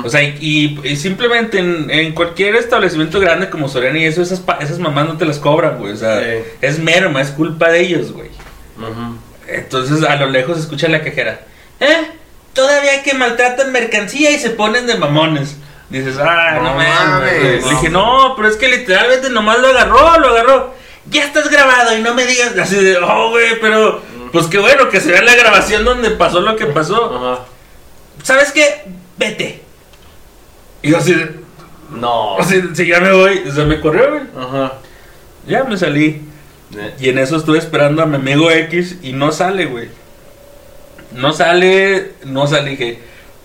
O sea, y, simplemente en, en cualquier establecimiento grande como Soriana y eso, esas, esas mamás no te las cobran, güey. O sea, Sí. es merma, es culpa de ellos, güey. Entonces a lo lejos escucha la cajera. ¿Eh? Todavía que maltratan mercancía y se ponen de mamones. Dices, ah, no, No mames. Le dije, no, pero es que literalmente nomás lo agarró, lo agarró. Ya estás grabado y no me digas así de, oh, güey, pero pues qué bueno que se vea la grabación donde pasó lo que pasó. Ajá. ¿Sabes qué? Vete. Y yo así, de, No. o sea, si ya me voy, o sea, me corrió, güey. Ajá. Ya me salí. Y en eso estuve esperando a mi amigo X y no sale, güey. No sale, no sale, dije,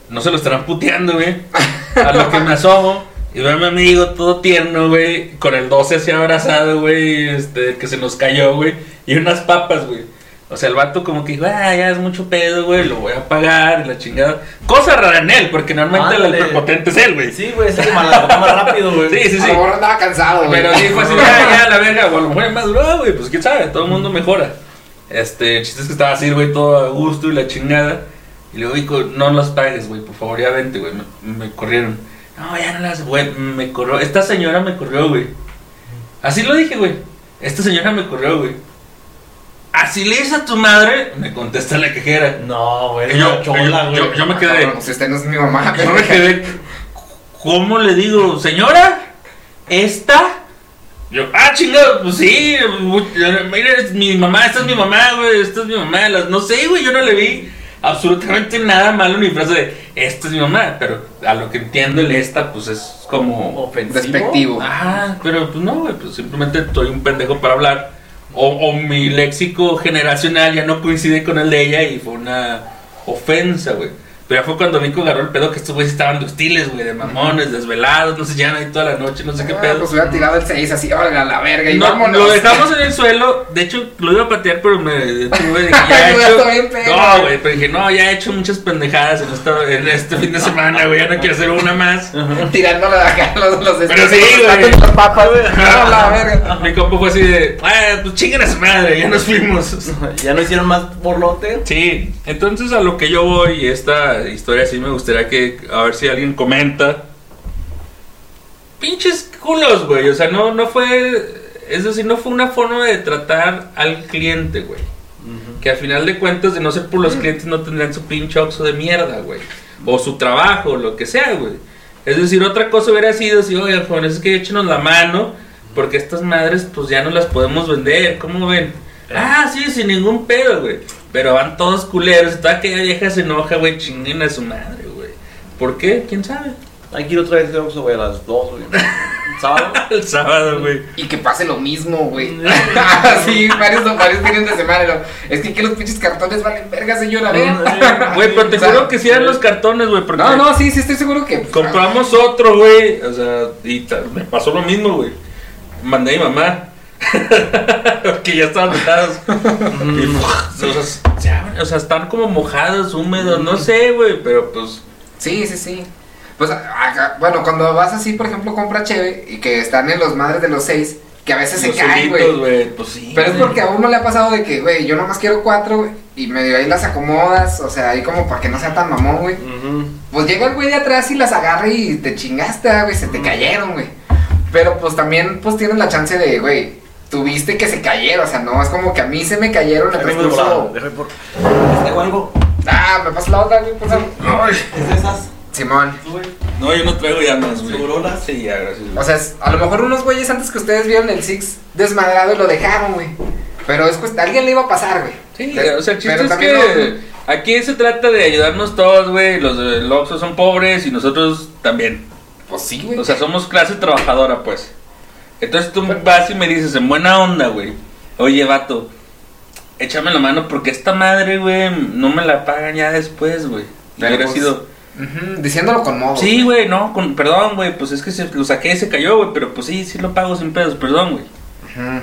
no se lo estarán puteando, güey. <laughs> A lo que me asomo y veo a mi amigo todo tierno, güey, con el 12 así abrazado, güey, este, que se nos cayó, güey, y unas papas, güey. O sea, el vato como que dijo, ah, ya es mucho pedo, güey, lo voy a pagar, y la chingada. Cosa rara en él, porque normalmente Ándale. el prepotente es él, güey. Sí, güey, es el más, más rápido, güey. Sí, sí, A sí. lo mejor andaba cansado, güey. Pero dijo así, ya, ya, la verga, o a lo mejor ya maduró, güey, pues quién sabe, todo el mundo mejora. Este, el chiste es que estaba así, güey, todo a gusto y la chingada. Y le digo, "Hijo, no los pagues, güey, por favor, ya vente, güey. Me, me corrieron. No, ya no las, güey, me corrió. Esta señora me corrió, güey. Así lo dije, güey. Esta señora me corrió, güey. Así le dices a tu madre, me contesta la quejera. No, güey, yo, chola, yo- güey. yo- yo me Ah, quedé. cabrón, pues usted no es mi mamá. Yo me quedé. ¿Cómo le digo, señora? ¿Esta? Yo, ah, chingado, pues sí. Mira, es mi mamá, esta es mi mamá, güey. Esta es mi mamá. Las, no sé, güey, yo no le vi absolutamente nada malo ni frase de esta es mi mamá. Pero a lo que entiendo, el esta, pues es como. Ofensivo. Despectivo. Ah, pero pues no, güey, pues simplemente estoy un pendejo para hablar. O, o mi léxico generacional ya no coincide con el de ella y fue una ofensa, güey. Pero ya fue cuando Nico agarró el pedo que estos güeyes estaban de hostiles, güey, de mamones, desvelados, no sé, ya ahí toda la noche, no sé qué Ah, pedo. Pues hubiera tirado el 6 así, órale, a la verga. Y No, vámonos. lo dejamos en el suelo. De hecho, lo iba a patear, pero me detuve. Dije, ya <laughs> he hecho. está bien pedo. No, güey, pero dije, no, ya he hecho muchas pendejadas en, esta- en este fin de semana, güey. Ya no quiero hacer una más. Tirándole acá los, los Pero sí, güey. papas. <laughs> No, la verga. Mi compa fue así de, ah, pues chinguen a su madre, ya nos fuimos. Ya no hicieron más borlote. Sí, entonces a lo que yo voy, y historia sí me gustaría que, a ver si alguien comenta. Pinches culos, güey, o sea, no, no fue, es decir, no fue una forma de tratar al cliente, güey. Que al final de cuentas, de no ser por los clientes, no tendrían su pinche oxo de mierda, güey. O su trabajo, o lo que sea, güey. Es decir, otra cosa hubiera sido si, oigan, jóvenes, es que échenos la mano, porque estas madres, pues ya no las podemos vender. ¿Cómo ven? Ah, sí, sin ningún pedo, güey. Pero van todos culeros, toda aquella vieja se enoja, güey, chinguen a su madre, güey. ¿Por qué? ¿Quién sabe? Hay que ir otra vez de Oxxo, güey, a las 2, güey. <laughs> ¿Sábado? El sábado, güey. Y que pase lo mismo, güey. <laughs> sí, varios, varios fines de semana. ¿no? Es que aquí los pinches cartones valen verga, señora. vean. Güey, pero te <laughs> O sea, juro que sí eran los cartones, güey, porque... No, no, sí, sí, estoy seguro que. pues, Compramos otro, güey. O sea, y me pasó lo mismo, güey. Mandé a mi mamá. <laughs> que ya estaban metados. y, o, sea, se o sea, están como mojados, húmedos, no sé, güey. Pero pues. Sí, sí, sí. Pues, acá- bueno, cuando vas así, por ejemplo, compra cheve y que están en los madres de los seis, que a veces se los caen, solitos, güey. Pues sí. Pero es porque a uno le ha pasado de que, güey, yo nomás quiero cuatro, güey, y medio ahí las acomodas, o sea, ahí como para que no sea tan mamón, güey. Pues llega el güey de atrás y las agarra y te chingaste, ah, güey, se te cayeron, güey. Pero pues también, pues tienes la chance de, güey, tuviste que se cayeron, o sea, no es como que a mí se me cayeron el transcurso. Déjame por. ¿Tengo algo? Ah, me pasa la otra, güey, por favor. Ay. ¿Es de esas? Simón. ¿Tú, güey? No, yo no traigo ya más, güey. Sí, ya, gracias. güey. O sea, es- a lo mejor unos güeyes antes que ustedes vieron el Six desmadrado y lo dejaron, güey. Pero es cuest- a alguien le iba a pasar, güey. Sí, o sea, el chiste pero es también que aquí se trata de ayudarnos todos, güey. Los del Oxxo son pobres y nosotros también. Pues sí, güey. O sea, somos clase trabajadora, pues. Entonces tú vas y me dices en buena onda, güey. Oye, vato, échame la mano porque esta madre, güey, no me la pagan ya después, güey. Y Pero hubiera pues- sido, Ujú, Diciéndolo con modo. Sí, güey, no, con, perdón, güey, pues es que se, lo saqué y se cayó, güey, pero pues sí, sí lo pago sin pedos, perdón, güey. Ujú.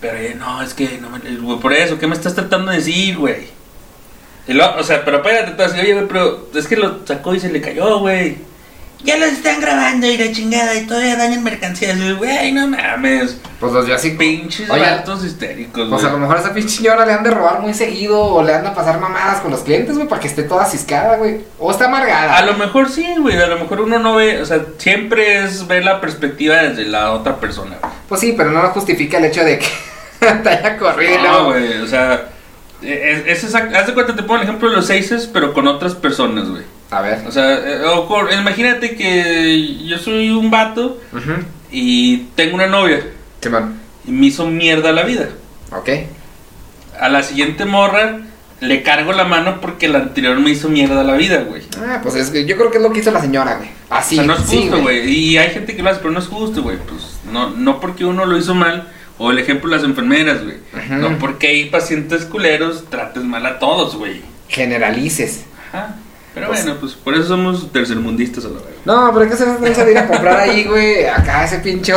Pero eh, no, es que no me, eh, güey, por eso, ¿qué me estás tratando de decir, güey? O sea, pero espérate, tú así, oye, güey, pero es que lo sacó y se le cayó, güey. Ya los están grabando y la chingada y todavía dañan mercancías. Y, Güey, no mames. Pues los vio así. Pinches Oye, vatos histéricos, Pues a lo mejor a esa pinche señora le han de robar muy seguido o le han de pasar mamadas con los clientes, güey, para que esté toda ciscada, güey. O está amargada. A lo mejor sí, güey, a lo mejor uno no ve, o sea, siempre es ver la perspectiva desde la otra persona, güey. Pues sí, pero no justifica el hecho de que <laughs> te haya corrido. No, güey, o sea, es, es exact- haz de cuenta, te pongo el ejemplo de los seises, pero con otras personas, güey. A ver. O sea, eh, imagínate que yo soy un vato y tengo una novia Simón. y me hizo mierda la vida. Ok. A la siguiente morra le cargo la mano porque la anterior me hizo mierda la vida, güey. Ah, pues es que yo creo que es lo que hizo la señora, güey. Así. o sea, no es sí, justo, güey. y hay gente que lo hace, pero no es justo, güey. Pues no, no porque uno lo hizo mal. O el ejemplo de las enfermeras, güey. No porque hay pacientes culeros, trates mal a todos, güey. Generalices. Ajá. Pero Pues- bueno, pues por eso somos tercermundistas a la vez. No, pero hay que hacer mensa de ir a comprar ahí, güey, acá ese pinche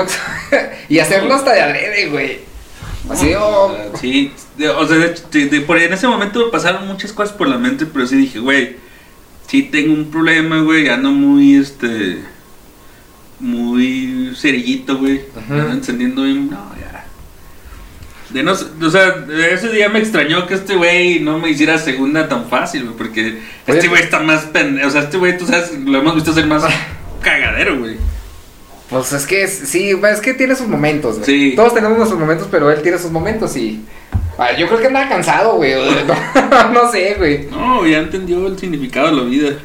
<laughs> y hacerlo hasta de adrede, güey. Así, oh, sí, o sea, de- de- de- por en ese momento me pasaron muchas cosas por la mente, pero sí dije, güey, sí tengo un problema, güey, ando muy, este, muy cerillito, güey, encendiendo bien, no, ya. De no, sé, o sea, de ese día me extrañó que este güey no me hiciera segunda tan fácil, güey, porque Oye, este güey está más pendejo, o sea, este güey, tú sabes, lo hemos visto ser más <laughs> cagadero, güey. pues es que, sí, es que tiene sus momentos, güey. Sí. Todos tenemos nuestros momentos, pero él tiene sus momentos y... ah, yo creo que andaba cansado, güey, <laughs> no, no sé, güey. No, ya entendió el significado de la vida.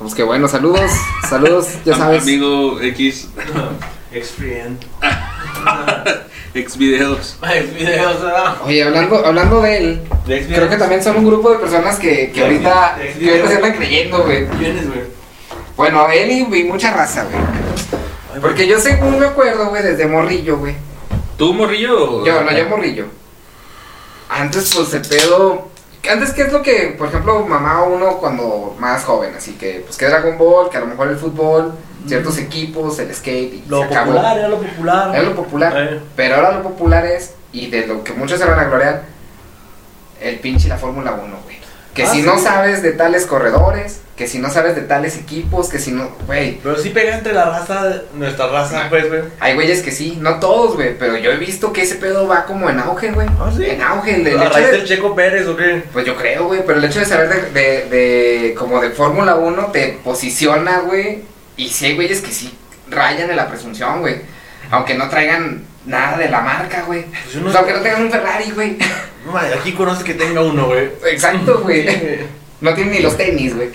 Pues que bueno, saludos, saludos, ya sabes. Amigo X, <laughs> ex videos. Ex videos, ¿verdad? Oye, hablando, hablando de él, De creo que también son un grupo de personas que, que ahorita, De que ahorita se andan creyendo, güey. ¿Quiénes, güey? Bueno, él y, y mucha raza, güey. Porque yo según me acuerdo, güey, desde morrillo, güey. ¿Tú, morrillo? o- Yo, no, yo morrillo. Antes, pues, el pedo... Antes, ¿qué es lo que, por ejemplo, mamá uno cuando más joven? Así que, pues, que Dragon Ball, que a lo mejor el fútbol, ciertos equipos, el skate, y Lo se acabó. popular, era lo popular. Era lo popular. Eh. Pero ahora lo popular es, y de lo que muchos se van a gloriar, el pinche la Fórmula 1, güey. Que Ah, si sí. no sabes de tales corredores, que si no sabes de tales equipos, que si no, güey. Pero sí pega entre la raza, nuestra raza, pues, güey. Hay güeyes que sí, no todos, güey, pero yo he visto que ese pedo va como en auge, güey. Ah, sí. En auge, el, el ¿A hecho raíz de- del Checo Pérez o qué? Pues yo creo, güey, pero el hecho de saber de, de, de- como de Fórmula 1 te posiciona, güey. Y sí hay güeyes que sí rayan en la presunción, güey. Aunque no traigan nada de la marca, güey. Pues no Pues aunque no tengan un Ferrari, güey. No, aquí conoce que tenga uno, güey. Exacto, güey. Sí. No tienen ni los tenis, güey.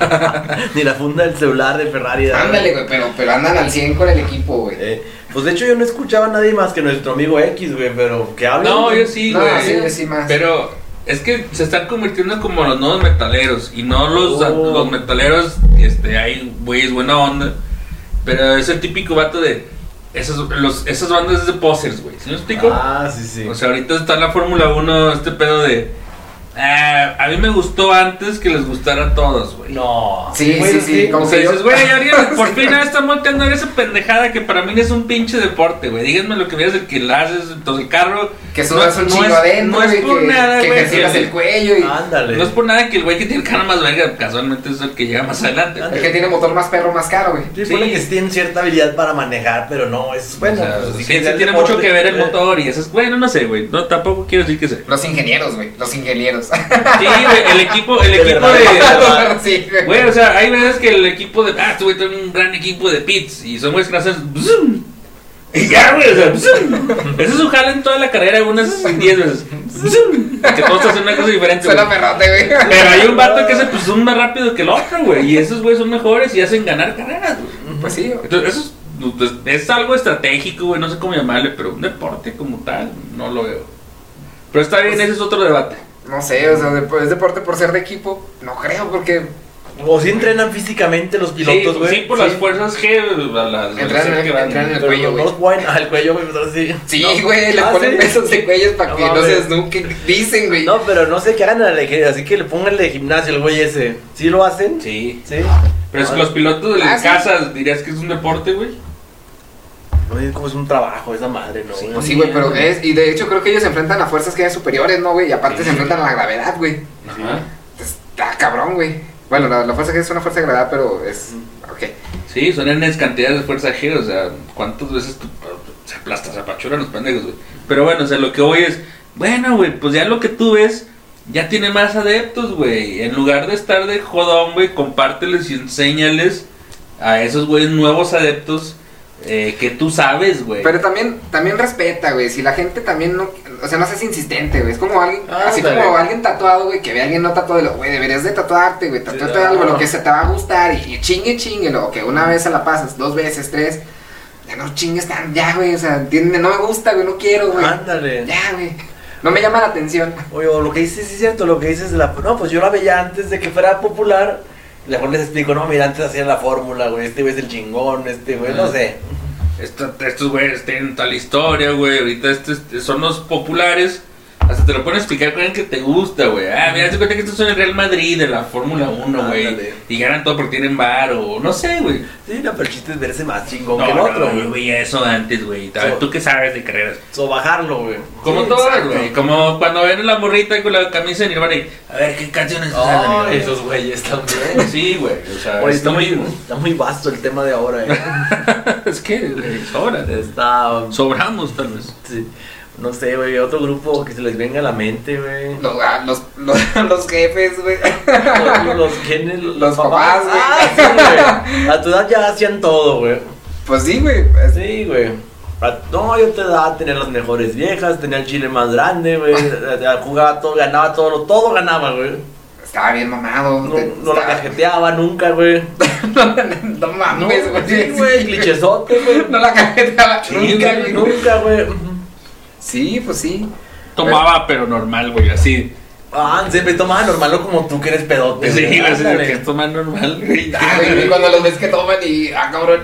<laughs> Ni la funda del celular de Ferrari. ¿verdad? Ándale, güey, pero, pero andan al 100 con el equipo, güey. Eh, pues de hecho yo no escuchaba a nadie más que nuestro amigo X, güey, pero que habla. No, yo sí, No, güey. sí, yo sí más. Pero es que se están convirtiendo como los nuevos metaleros. Y no los, Oh. los metaleros, este, hay güeyes buena onda. Pero es el típico vato de. Esas, los, esas bandas de posers, güey. ¿Sí me explico? Ah, sí, sí. O sea, ahorita está en la Fórmula 1 este pedo de. "Ah, a mí me gustó antes que les gustara a todos, güey. no. Sí, güey, sí, sí, como O sea, que dices, güey, <laughs> por fin ahora está montando esa pendejada que para mí es un pinche deporte, güey. Díganme lo que veas el que la haces, entonces el carro. Que no subas es- un no chingo es- adentro, No es por que, nada, que güey. ejercitas que- el cuello y Ándale. No es por nada que el güey que tiene el carro más verga, casualmente es el que llega más adelante. Ah, el que tiene motor más perro más caro, güey. Sí, Sí. que sí tienen cierta habilidad para manejar, pero no, es bueno. O sea, pues, sí, sí tiene deporte. mucho que ver el Eh, motor y eso es. Bueno, no sé, güey. No, tampoco quiero decir que sé. Los ingenieros, güey. Los ingenieros. <laughs> Sí, güey, el equipo, el De equipo verdad, de <laughs> sí, Güey, o sea, hay veces que el equipo de. Ah, este güey tiene un gran equipo de pits. Y son güeyes que hacen. bzum, Y ya, güey, o sea. Ese es su jale en toda la carrera, unas 10 veces. Que todos hacen una cosa diferente. Suena güey. perrote, güey. Pero hay un vato que hace pues un más rápido que el otro, güey. Y esos güeyes son mejores y hacen ganar carreras, güey. Pues sí, güey. Entonces, eso es, pues, es algo estratégico, güey. No sé cómo llamarle, pero un deporte como tal, no lo veo. Pero está bien, ese es otro debate. No sé, o sea, es deporte por ser de equipo. No creo, porque O si entrenan físicamente los pilotos, sí, güey. sí, por las fuerzas las Entrenan en el- que- entrenan en el cuello, no güey. los ponen al cuello, güey, pero sí. Sí, No. güey, le Ah, ponen ¿sí? pesos de cuellos para No que no se desnuquen. Dicen, güey. No, pero no sé qué hagan así que le pongan el de gimnasio el güey ese. ¿Sí lo hacen? Sí. Sí. Pero es que los pilotos de Ah, las sí. casas, dirías que es un deporte, güey. No es como es un trabajo esa madre, ¿no? Sí? Pues sí, güey, pero es. Y de hecho, creo que ellos se enfrentan a fuerzas que superiores, ¿no, güey? Y aparte se enfrentan a la gravedad, güey. Ajá. Está cabrón, güey. Bueno, la, la fuerza G es una fuerza de gravedad, pero es. Ok. Sí, son enormes cantidades de fuerza G, o sea, ¿cuántas veces tú se aplastas, se apachuran los pendejos, güey? Pero bueno, o sea, lo que voy es, bueno, güey, pues ya lo que tú ves ya tiene más adeptos, güey. En lugar de estar de jodón, güey, compárteles y enséñales a esos güeyes nuevos adeptos eh, que tú sabes, güey. Pero también, también respeta, güey. Si la gente también no. O sea, no seas insistente, güey. Es como alguien. Ah, así dale. como alguien tatuado, güey. Que ve a alguien no tatuado. y lo, Güey, deberías de tatuarte, güey. Tatuarte Sí, algo, no. lo que se te va a gustar. Y, y chingue, chingue. O que una vez se la pasas, dos veces, tres. Ya no chingues tan. Ya, güey. O sea, entiende, no me gusta, güey. No quiero, güey. Ándale. Ya, güey. No me llama la atención. Oye, o lo que dices sí es cierto, lo que dices de la... No, pues yo la veía antes de que fuera popular. Mejor les explico, no, mira, antes hacían la fórmula, güey, este güey es el chingón, este güey, no Ah. sé. Esta- estos güeyes tienen tal historia, güey. Ahorita estos son los populares. Hasta te lo pueden explicar con el que te gusta, güey. Ah, mira, te cuenta que estos son el Real Madrid de la Fórmula 1, güey. Y ganan todo porque tienen bar o no sé, güey. Sí, no, pero el chiste es verse más chingón No, que el no, otro, güey. veía eso antes, güey. So- ¿Tú qué sabes de carreras? O bajarlo, güey. Como Sí, todas, exacto. güey. Como cuando ven a la morrita con la camisa de Nirvana y, a ver, ¿qué canciones Oh, salen? esos güeyes también. <laughs> Sí, güey. O sea, Oye, está está muy, está muy vasto el tema de ahora, eh. <laughs> es que güey, sobra. Está... Sobramos, tal vez. sí, no sé, güey, otro grupo que se les venga a la mente, güey. Los, ah, los, los, <laughs> los jefes, güey. Los, los, ¿quiénes? Los papás, güey. Ah, sí. A tu edad ya hacían todo, güey. Pues sí, güey. Sí, güey. A- No, yo te daba tener las mejores viejas, tenía el chile más grande, güey. Jugaba todo, ganaba todo, todo ganaba, güey. Estaba bien mamado. No, te- no la cajeteaba nunca, güey. <laughs> no No, mames, güey. sí, güey, clichesote, güey. No la cajeteaba Sí, nunca, güey. Nunca, güey. Sí, pues sí. Tomaba, pero normal, güey, así. Ah, siempre tomaba normal, no como tú que eres pedote. Sí, güey. así de que es tomar normal, güey. Ah, y cuando los ves que toman y. Ah, cabrón.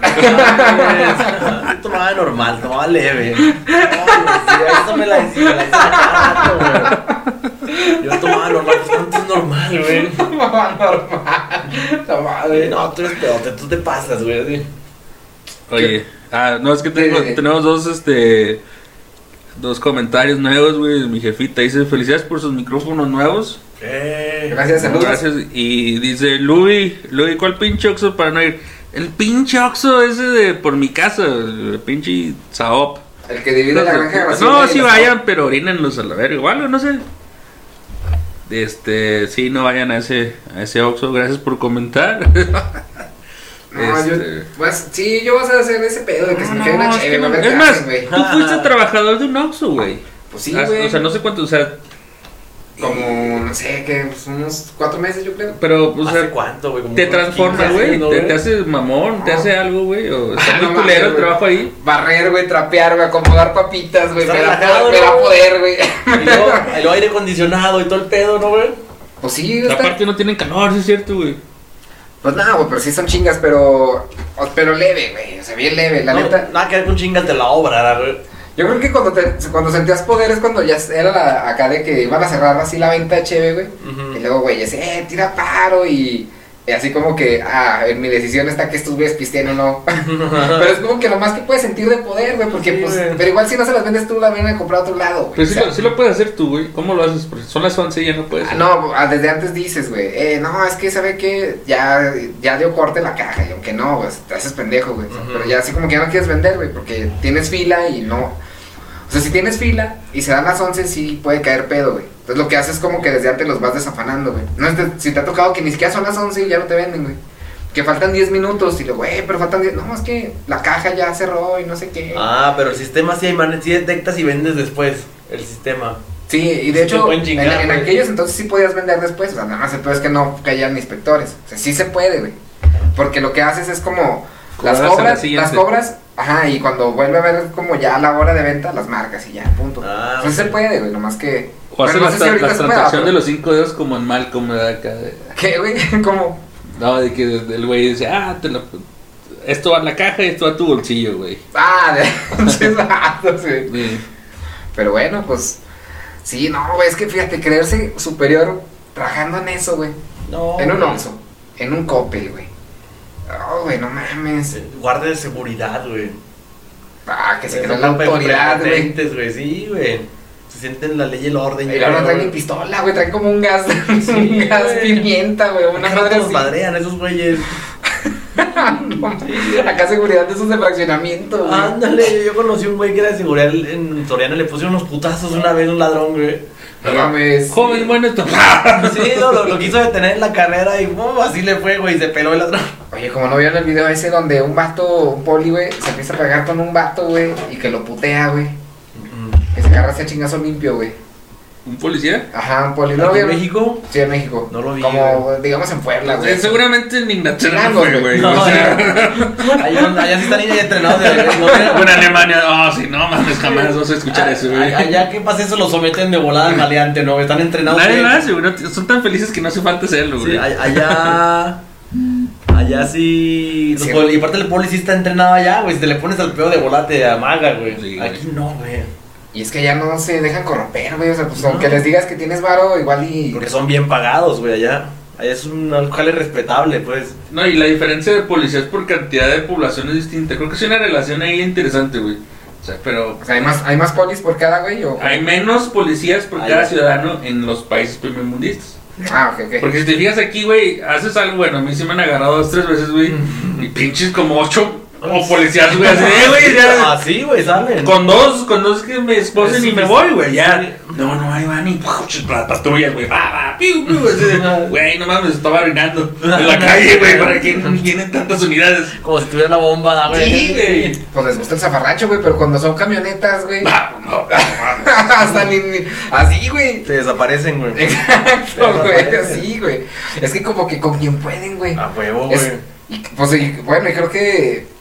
Yo tomaba normal, tomaba leve. Ay, sí, eso me la decía, me la decía rato, güey. Yo tomaba normal, pues ¿cuánto es normal, güey? <laughs> Tomaba normal. La madre. No, tú eres pedote, tú te pasas, güey. así. Oye, ah, no, es que tengo- Sí. tenemos dos, este, dos comentarios nuevos, güey. Mi jefita dice, felicidades por sus micrófonos nuevos. Eh, Gracias, saludos. Gracias. Y dice, Luis, Luis, ¿cuál pinche Oxxo para no ir? El pinche Oxxo ese de por mi casa, el pinche Saop. El que divide la granja de basura No, sí la- vayan, pero orínenlos a la verga, igual, no sé. Este, sí, no vayan a ese, a ese Oxxo, gracias por comentar. <laughs> No, Este- yo. Pues sí, yo vas a hacer ese pedo de que se me cae una es chévere, no- es más, güey. tú fuiste trabajador de un Oxxo, güey. Pues sí, güey. O sea, no sé cuánto, o sea, Como, no sé, que pues, unos cuatro meses, yo creo. pero, o ¿Hace sea, cuánto, güey? Te transforma, 15 güey. Te, te hace mamón, te No. hace algo, güey. O <laughs> está Ah, muy no culero el trabajo ahí. Barrer, güey, trapear, güey, acomodar papitas, güey. Me da poder, me da ¿no? poder, güey. Y luego, <laughs> luego aire acondicionado y todo el pedo, ¿no, güey? Pues sí. Aparte no tienen calor, sí es cierto, güey. Pues nada, güey, pero sí son chingas, pero. Pero leve, güey. O sea, bien leve, la No, neta. Nada que ver con chingas de la obra, güey. Yo creo que cuando, te, cuando sentías poder es cuando ya era la, acá de que iban a cerrar así la venta de Cheve, güey. Y luego, güey, ese, eh, tira paro y, y así como que, ah, en mi decisión está que estos güeyes o no. <laughs> pero es como que lo más que puedes sentir de poder, güey, porque Sí, pues, güey. pero igual si no se las vendes tú, la vienen a comprar a otro lado, güey. Pero sí, lo, sí lo puedes hacer tú, güey. ¿Cómo lo haces? Porque son las 11 y ya no puedes. ah, no, ah, desde antes dices, güey, eh, no, es que sabe que ya, ya dio corte la caja, y aunque no, pues te haces pendejo, güey. Pero ya así como que ya no quieres vender, güey, porque tienes fila y no. O sea, si tienes fila y se dan las 11, sí puede caer pedo, güey. Entonces lo que haces es como que desde antes los vas desafanando, güey. No si te ha tocado que ni siquiera son las 11 y ya no te venden, güey. Que faltan 10 minutos y luego, güey, pero faltan 10. No, es que la caja ya cerró y no sé qué. Ah, pero el sistema sí hay manes, sí detectas y vendes después. El sistema. Sí, y de Sí hecho, en, aquellos entonces sí podías vender después. O sea, nada más el peor es que no caían inspectores. O sea, sí se puede, güey. Porque lo que haces es como. Las Cobras las cobras, ajá, y cuando vuelve a ver como ya la hora de venta, las marcas y ya, punto. Ah, Entonces se puede, güey, nomás que. O hacer bueno, no la, sé si la transacción de los 5 dedos como en Malcolm, ¿verdad? Acá de- ¿Qué, güey? <laughs> ¿Cómo? No, de que el güey dice, ah, te lo- esto va a la caja y esto va a tu bolsillo, güey. Ah, de. <laughs> Sí. Pero bueno, pues. Sí, no, güey, es que fíjate, creerse superior trabajando en eso, güey. No. En un. Oxxo, en un Coppel, güey. Oh, güey, no mames. Guardia de seguridad, güey. Ah, que se quedó la autoridad, güey. güey. Sí, güey. Se sienten la ley y el orden. Y ahora no traen ni pistola, güey, traen como un gas, <laughs> un gas pimienta, güey, una Acá no madre nos así. madrean esos güeyes. No, <laughs> Acá seguridad de esos de fraccionamiento, güey. Ándale, yo conocí un güey que era de seguridad en Soriana, le puse unos putazos una vez a un ladrón, güey. No mames. Joven, bueno, esto. <laughs> Sí, no, lo, lo quiso detener en la carrera y ¡pum! así le fue, güey, y se peló el ladrón. Oye, como no vieron el video ese donde un vato, un poli, güey, se empieza a pegar con un vato, güey, y que lo putea, güey. Que se agarra ese chingazo limpio, güey. ¿Un policía? Ajá, un poli. ¿No lo ¿Aquí en? México? Sí, en México. No lo vi, Como, digamos, en Puebla, güey. Eh, Seguramente en Inglaterra fue, güey. No, o sea, <laughs> Allá, allá sí están entrenados de no, en Alemania, oh, sí, no mames, jamás vas a escuchar eso, güey. Allá que pasa eso lo someten de volada al maleante, ¿no? Están entrenados. Nadie güey. lo hace, güey. Son tan felices que no hace falta hacerlo, güey. Sí, allá. Allá sí. Sí. los poli- y aparte el poli sí está entrenado allá, güey. Si te le pones al pedo de volate, amaga, güey. Sí, güey. Aquí no, güey. Y es que ya no se dejan corromper, güey. O sea, pues No. aunque les digas que tienes varo, igual y. Porque son bien pagados, güey, allá. Allá es un jale respetable, pues. No, y la diferencia de policías por cantidad de población es distinta. Creo que es una relación ahí interesante, güey. O sea, pero O sea, hay más, hay más polis por cada güey o. hay menos policías por cada ciudadano en los países primermundistas. Ah, ok, ok. Porque si te fijas aquí, güey, haces algo, bueno, a mí sí me han agarrado dos, tres veces, güey. <laughs> Y pinches como ocho como policías, güey, así de, güey, ya. Así, Ah, güey, salen. Con dos, con dos que me esposen Sí, y me voy, güey, ya. No, no, ahí van y patrullas, güey. va, va, piu, piu, <laughs> Güey, no mames, estaba orinando en la calle, güey. ¿Para qué <laughs> tienen tantas unidades? Como si tuviera una bomba, ¿no, güey. Sí, güey. Pues les gusta el zafarracho, güey, pero cuando son camionetas, güey. Va, no, no. <laughs> Hasta ni, ni- Así, güey. Se desaparecen, güey. Exacto, güey. Así, güey. Es que como que con quien pueden, güey. A huevo, güey. pues, y, bueno, y creo que pues,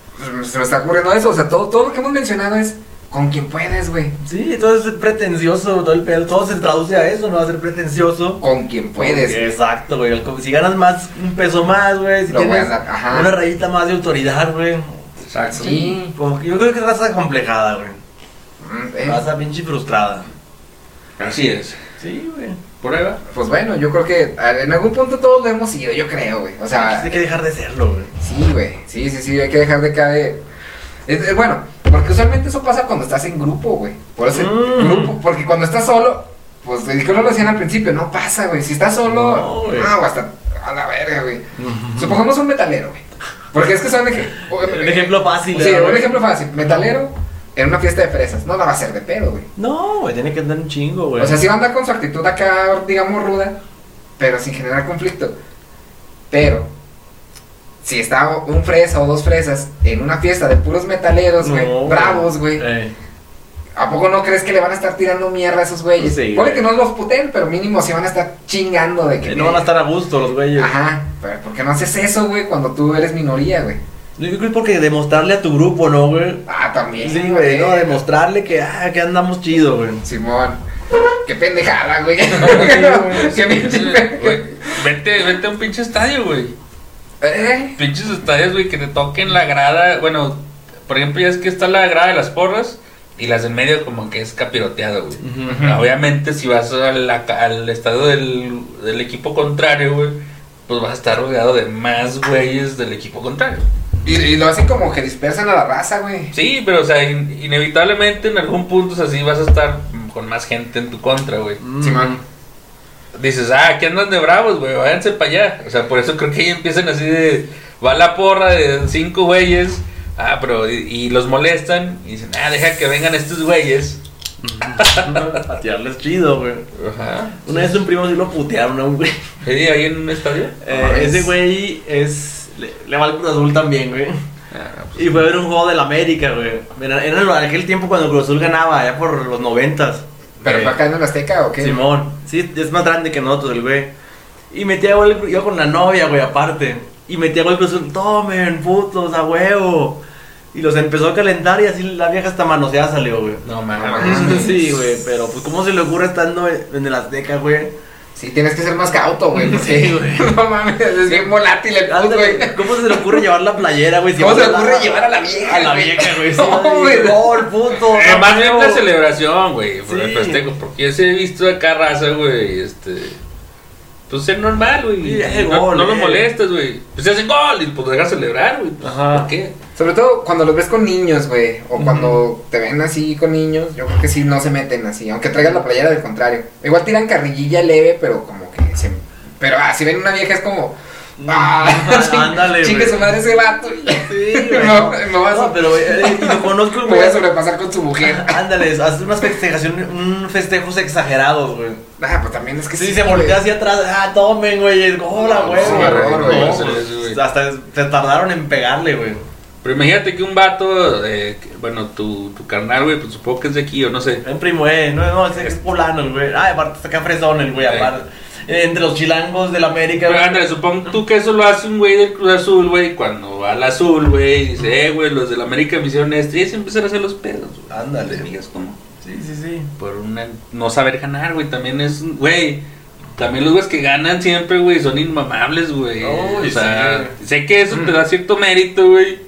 se me está ocurriendo eso. O sea, todo, todo lo que hemos mencionado es con quien puedes, güey. Sí, todo es pretencioso, todo el pedo. Todo se traduce a eso, no va a ser pretencioso. Con quien puedes. Exacto, güey. Si ganas más, un peso más, güey. Si Lo tienes dar, ajá. una rayita más de autoridad, güey. Exacto. Sí. Como que yo creo que es raza complejada, güey. Mm, eh, Raza pinche frustrada. Así es. Sí, güey. Prueba. Pues bueno, yo creo que en algún punto todos lo hemos sido, yo creo, güey. O sea, Hay que dejar de serlo, güey. Sí, güey. Sí, sí, sí, hay que dejar de caer. Es, es bueno, porque usualmente eso pasa cuando estás en grupo, güey. Por eso, Mm. grupo, porque cuando estás solo, pues es que no lo decían al principio, no pasa, güey. Si estás solo, No, no, güey. hasta a la verga, güey. Supongamos un metalero, güey. Porque es que son ej- Un ejemplo fácil, Sí, ¿verdad, un ejemplo fácil. Metalero en una fiesta de fresas. No la va a hacer de pedo, güey. No, güey, tiene que andar un chingo, güey. O sea, sí va a andar con su actitud acá, digamos, ruda, pero sin generar conflicto. Pero, si está un fresa o dos fresas en una fiesta de puros metaleros, güey, No, bravos, güey, Eh, ¿a poco no crees que le van a estar tirando mierda a esos güeyes? Sí, Puede que no los puten, pero mínimo sí van a estar chingando de que... no van a estar a gusto los güeyes. Ajá, pero ¿por qué no haces eso, güey, cuando tú eres minoría, güey? Yo creo que es porque demostrarle a tu grupo, ¿no, güey? Ah, también, Sí, güey, no, demostrarle que, ah, que andamos chido, güey. Simón. Qué pendejada, güey. <laughs> güey. <laughs> Qué pinche Güey, Vete, vete a un pinche estadio, güey. ¿Eh? Pinches estadios, güey, que te toquen la grada. Bueno, por ejemplo, ya es que está la grada de las porras y las del medio como que es capiroteado, güey. Obviamente, si vas a la ca- al estadio del, del equipo contrario, güey, pues vas a estar rodeado de más güeyes del equipo contrario. Y, y lo hacen como que dispersan a la raza, güey. Sí, pero o sea, in- inevitablemente en algún punto, o sea, sí vas a estar con más gente en tu contra, güey. Mm. Simón. Dices, ah, aquí andan de bravos, güey, váyanse para allá. O sea, por eso creo que ahí empiezan así de. Va la porra de cinco güeyes. Ah, pero. Y, y los molestan. Y dicen, ah, deja que vengan estos güeyes. <laughs> Patearles chido, güey. Ajá. Una vez un primo sí lo putearon a un güey. ¿Ahí ahí en un estadio? Eh, Ah, ese es- güey es. Le, le va al Cruz Azul también, güey. Ah, Y fue a ver un juego del América, güey. Era, era aquel tiempo cuando Cruz Azul ganaba, allá por los noventas. ¿Pero Eh, fue acá en el Azteca o qué? Simón. Sí, es más grande que nosotros el güey. Y metía gol, el- yo con la novia, güey, aparte. Y metía gol Cruz Azul, tomen, putos, a huevo. Y los empezó a calentar y así la vieja hasta manoseada salió, güey. No mames. mames. <laughs> Sí, güey, pero pues cómo se le ocurre estando en el Azteca, güey. Sí, tienes que ser más cauto, güey. Sí, güey. <laughs> No mames, es bien volátil el puto, güey. ¿Cómo se le ocurre llevar la playera, güey? Si ¿Cómo se le ocurre llevar a la vieja, A la güey? vieja, güey. No, güey. No, el puto. Eh, no, más bien no. la celebración, güey, por festejo, porque yo sí he visto acá raza, güey, este... Pues es normal, güey, Sí, eh, no, gol, no lo eh. molestas, güey. Pues se hacen gol y pues dejar celebrar, güey. pues, Ajá. ¿Por qué? Sobre todo cuando los ves con niños, güey. O cuando te ven así con niños, yo creo que sí no se meten así. Aunque traigas la playera del contrario. Igual tiran carrillilla leve, pero como que se. Pero ah, si ven una vieja es como. Ah, <laughs> <laughs> Ándale, su madre ese vato. Sí, <laughs> güey. No, me vas a- No, pero güey, eh, y lo conozco, güey. voy a sobrepasar con su mujer. Ándale, hace unas festejaciones, un festejos exagerados, güey. Ah, pues también es que Sí, sí. se voltea hacia atrás, ah, tomen, güey, hola, No, güey. sí. No, Sí, pues, güey. Hasta se tardaron en pegarle, güey. Pero imagínate que un vato, eh, que- bueno, tu, tu carnal, güey, pues supongo que es de aquí o no sé. En primo, eh, no, no, ese es polano, güey. Ah, aparte está acá fresón, el güey, aparte. Eh, Entre los chilangos de la América, Pero. Andrés, supongo tú que eso lo hace un güey del Cruz Azul, güey, cuando va al Azul, güey, y dice, eh, güey, los del América me hicieron esto, y se empiezan a hacer los pedos, güey. Ándale. ¿Te digas cómo? Sí, sí, sí. Por una, no saber ganar, güey, también es, güey, también los güeyes que ganan siempre, güey, son inmamables, güey. Uy, o sea, sí. sé que eso te da cierto mérito, güey.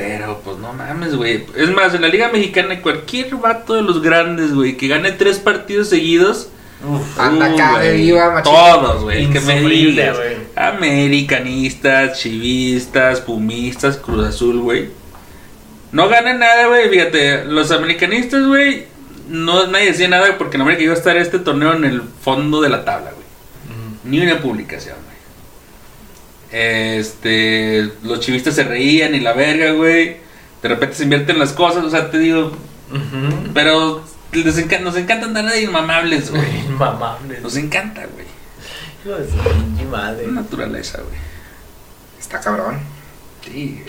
Pero, pues no mames, güey. Es más, en la Liga Mexicana, cualquier vato de los grandes, güey, que gane tres partidos seguidos, Uf. Anda Uh, acá de viva. Todos, güey. Que me digas. güey. Americanistas, chivistas, pumistas, Cruz Azul, güey. No ganan nada, güey. Fíjate, los americanistas, güey. No, nadie decía nada porque en América iba a estar este torneo en el fondo de la tabla, güey. Ni una publicación, güey. Este. Los chivistas se reían y la verga, güey. De repente se invierten las cosas, o sea, te digo. Pero les encan- nos encanta andar de inmamables, <laughs> güey. Inmamable. Nos encanta, güey. Hijo de su pinche madre. Naturaleza, güey. Está cabrón. Sí,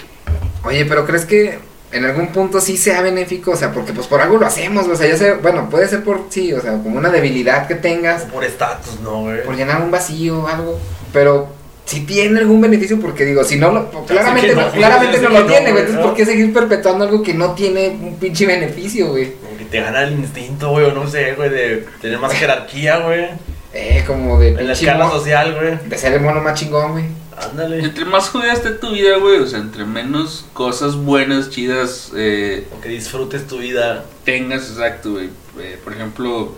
Oye, pero ¿crees que en algún punto sí sea benéfico? O sea, porque pues por algo lo hacemos, güey. O sea, ya sé, bueno, puede ser por sí, o sea, como una debilidad que tengas, Por estatus, no, güey. por llenar un vacío o algo. Pero si tiene algún beneficio, porque digo, si no lo. Claramente no, claramente no lo tiene, güey. Entonces. ¿por qué seguir perpetuando algo que no tiene un pinche beneficio, güey? Como que te gana el instinto, güey, o no sé, güey, de tener más jerarquía, güey. Eh, como de En la escala social, güey. De ser el mono más chingón, güey. Ándale. Entre más jodida esté tu vida, güey, o sea, entre menos cosas buenas, chidas eh, que disfrutes tu vida. tengas, exacto, güey. Eh, por ejemplo,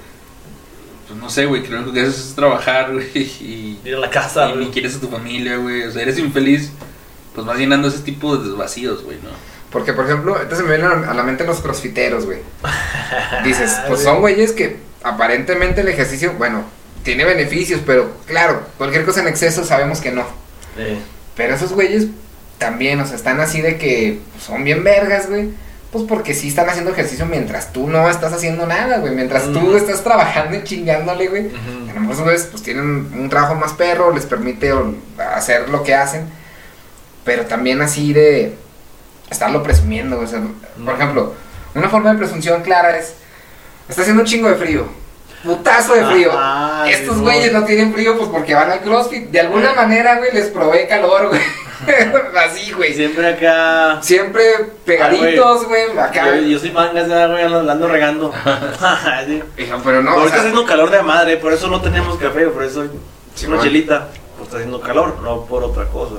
pues no sé, güey, que lo único que haces es trabajar, <laughs> güey, y, Ir a la casa, y ni quieres a tu familia, güey. O sea, eres infeliz, pues vas llenando ese tipo de vacíos, güey, ¿no? Porque, por ejemplo, entonces me vienen a la mente los crossfiteros, güey. <laughs> Dices, pues son güeyes que aparentemente el ejercicio, bueno, tiene beneficios, pero claro, cualquier cosa en exceso sabemos que no. Pero esos güeyes también, o sea, están así de que son bien vergas, güey. Pues porque sí están haciendo ejercicio mientras tú no estás haciendo nada, güey. Mientras tú estás trabajando y chingándole, güey. A lo mejor esos güeyes pues tienen un trabajo más perro, les permite hacer lo que hacen, pero también así de estarlo presumiendo, güey. o sea, por ejemplo, una forma de presunción clara es, está haciendo un chingo de frío, putazo de frío. Estos güeyes no. no tienen frío pues porque van al CrossFit, de alguna manera, güey, les provee calor, güey. <laughs> así, güey. Siempre acá. Siempre pegaditos, güey, acá. Yo, yo soy mangas, ya, güey, ando, regando. <laughs> Sí. Pero no, ahorita sea, está haciendo calor de madre, por eso no tenemos café, por eso Sí, una man. chelita. Pues está haciendo calor, no por otra cosa.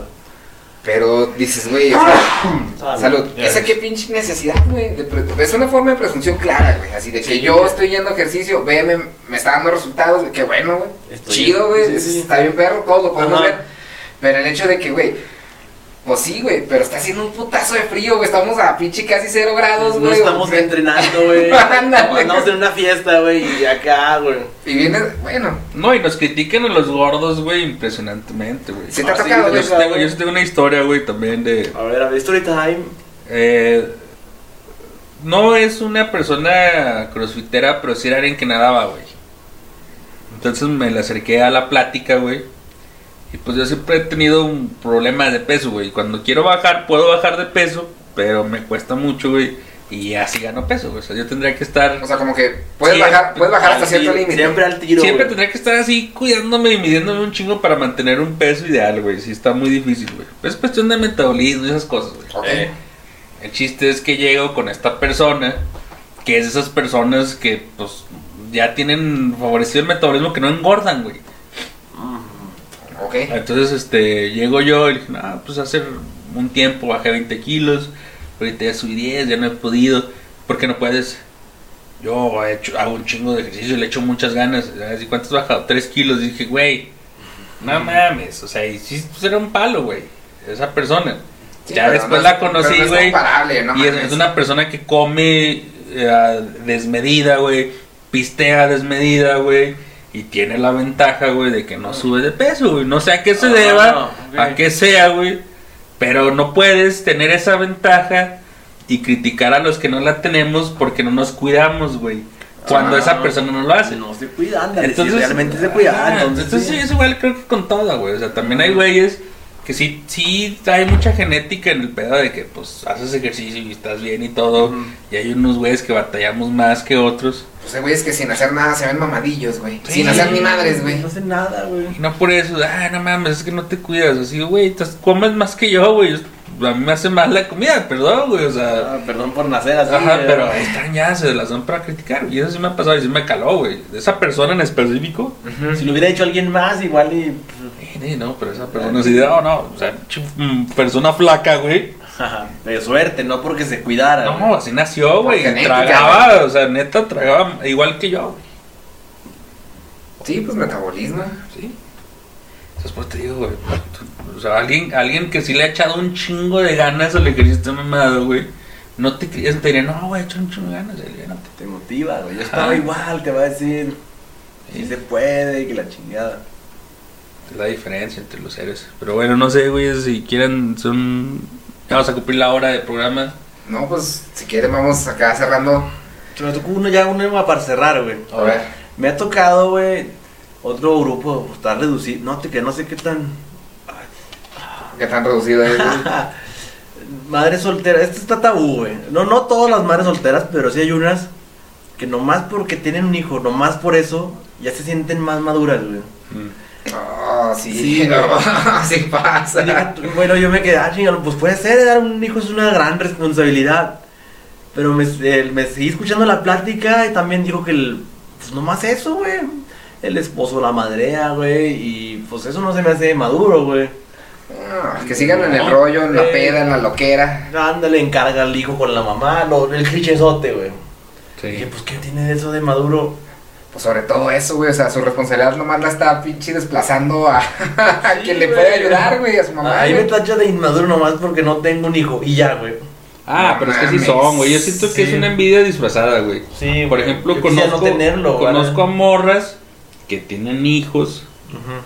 pero dices, güey, o sea, Salud. Esa qué pinche necesidad, güey. Es una forma de presunción clara, güey. Así de que Sí, yo estoy yendo a ejercicio, ve, me, me está dando resultados, güey, qué bueno, güey. Chido, güey. sí, es- sí. Está bien perro, todos lo podemos Ajá. ver. Pero el hecho de que, güey, pues sí, güey, pero está haciendo un putazo de frío, güey. Estamos a pinche casi cero grados, No güey. estamos o sea, entrenando, <laughs> güey. Andamos en una fiesta, güey, y acá, güey. Y vienes, bueno, No, y nos critican a los gordos, güey, impresionantemente, güey. ¿se te ha Ah, sí, tocado, güey? Yo sí, tengo, yo sí tengo una historia, güey, también de... A ver, a ver, story time. Eh, no es una persona crossfitera, pero sí era alguien que nadaba, güey. Entonces me le acerqué a la plática, güey. Y pues yo siempre he tenido un problema de peso, güey. Cuando quiero bajar, puedo bajar de peso, pero me cuesta mucho, güey. Y así gano peso, güey. O sea, yo tendría que estar... O sea, como que puedes bajar, puedes bajar hasta cierto límite. Siempre al tiro. Siempre güey. tendría que estar así cuidándome y midiéndome un chingo para mantener un peso ideal, güey. Sí, está muy difícil, güey. Es cuestión de metabolismo y esas cosas, güey. Ok. Eh, el chiste es que llego con esta persona, que es de esas personas que, pues, ya tienen favorecido el metabolismo que no engordan, güey. Ok. Entonces, este, llego yo y dije, no, pues hace un tiempo bajé 20 kilos, ahorita ya subí 10, ya no he podido, ¿por qué no puedes? Yo he hecho, hago un chingo de ejercicio, le echo muchas ganas, ¿y cuánto has bajado? 3 kilos, y dije, güey, no mames, o sea, y sí, pues era un palo, güey, esa persona. Sí, ya después no la conocí, güey. no y es una persona que come eh, desmedida, güey. Pistea desmedida, güey. Y tiene la ventaja, güey, de que no sube de peso, güey. No sé a qué se Ah, deba, a qué sea, güey. Pero no puedes tener esa ventaja y criticar a los que no la tenemos porque no nos cuidamos, güey. Cuando Ah, esa persona no lo hace. No se cuida, ándale, si realmente se cuida. ah, entonces, entonces sí, sí. es igual creo que con toda, güey. O sea, también hay güeyes que sí, sí hay mucha genética en el pedo de que pues haces ejercicio y estás bien y todo. Y hay unos güeyes que batallamos más que otros. Pues hay güeyes que sin hacer nada se ven mamadillos, güey. Sí. Sin hacer ni madres, güey. No hace nada, güey. Y no por eso, ah, no mames, es que no te cuidas. Así, güey, comes más que yo, güey. A mí me hace mal la comida, perdón, güey. O sea, Ah, perdón por nacer así. Ajá, eh. pero ya, se las dan para criticar. Y eso sí me ha pasado y sí me caló, güey. Esa persona en específico. Si lo hubiera hecho alguien más, igual y. Sí, no, pero esa persona sí, no, no, o sea, mm, persona flaca, güey. De suerte, no porque se cuidara. No, güey. así nació, güey. Tragaba, o sea, neta, tragaba igual que yo, güey. Sí, pues metabolismo. Sí. Después te digo, güey. tú- O sea, alguien, alguien que sí le ha echado un chingo de ganas al ejercicio mamado, güey. No te querías, te diría, no, güey, echa un chingo de ganas, aliviánate. Te motiva, güey. Yo Ajá. estaba igual, te va a decir. Sí. Si se puede, que la chingada. Es la diferencia entre los seres. Pero bueno, no sé, güey, si quieren, son. ya Vamos a cumplir la hora de programa. No, pues si quieren vamos acá cerrando. Se me tocó uno ya, uno para cerrar, güey. A ver. Me ha tocado, güey, otro grupo, pues, está reducido. No, te, que no sé qué tan. ¿Qué tan reducido es? güey? <laughs> Madre soltera, esto está tabú, güey. No, no todas las madres solteras, pero sí hay unas que nomás porque tienen un hijo, nomás por eso, ya se sienten más maduras, güey. Oh, sí, Sí, <laughs> no, <laughs> pasa. Bueno, yo me quedé, ah, chingado, pues puede ser, dar un hijo es una gran responsabilidad. Pero me, eh, me seguí escuchando la plática y también dijo que el, pues nomás eso, güey. El esposo la madrea, güey, y pues eso no se me hace maduro, güey. Ah, que sigan en el rollo, en la Eh. peda, en la loquera. Ándale, encarga al hijo con la mamá, lo, el clichezote, güey. Dije, Sí. pues, ¿qué tiene de eso de maduro? Pues sobre todo eso, güey. O sea, su responsabilidad nomás la está pinche desplazando a, <laughs> a Sí, quien le puede ayudar, güey, a su mamá. Ahí me tacha de inmaduro nomás porque no tengo un hijo, y ya, güey. Ah, No pero es que sí son, güey. Yo siento que es una envidia disfrazada, güey. Sí, Por güey. ejemplo, conozco, no tenerlo, güey. conozco a morras que tienen hijos. Ujú.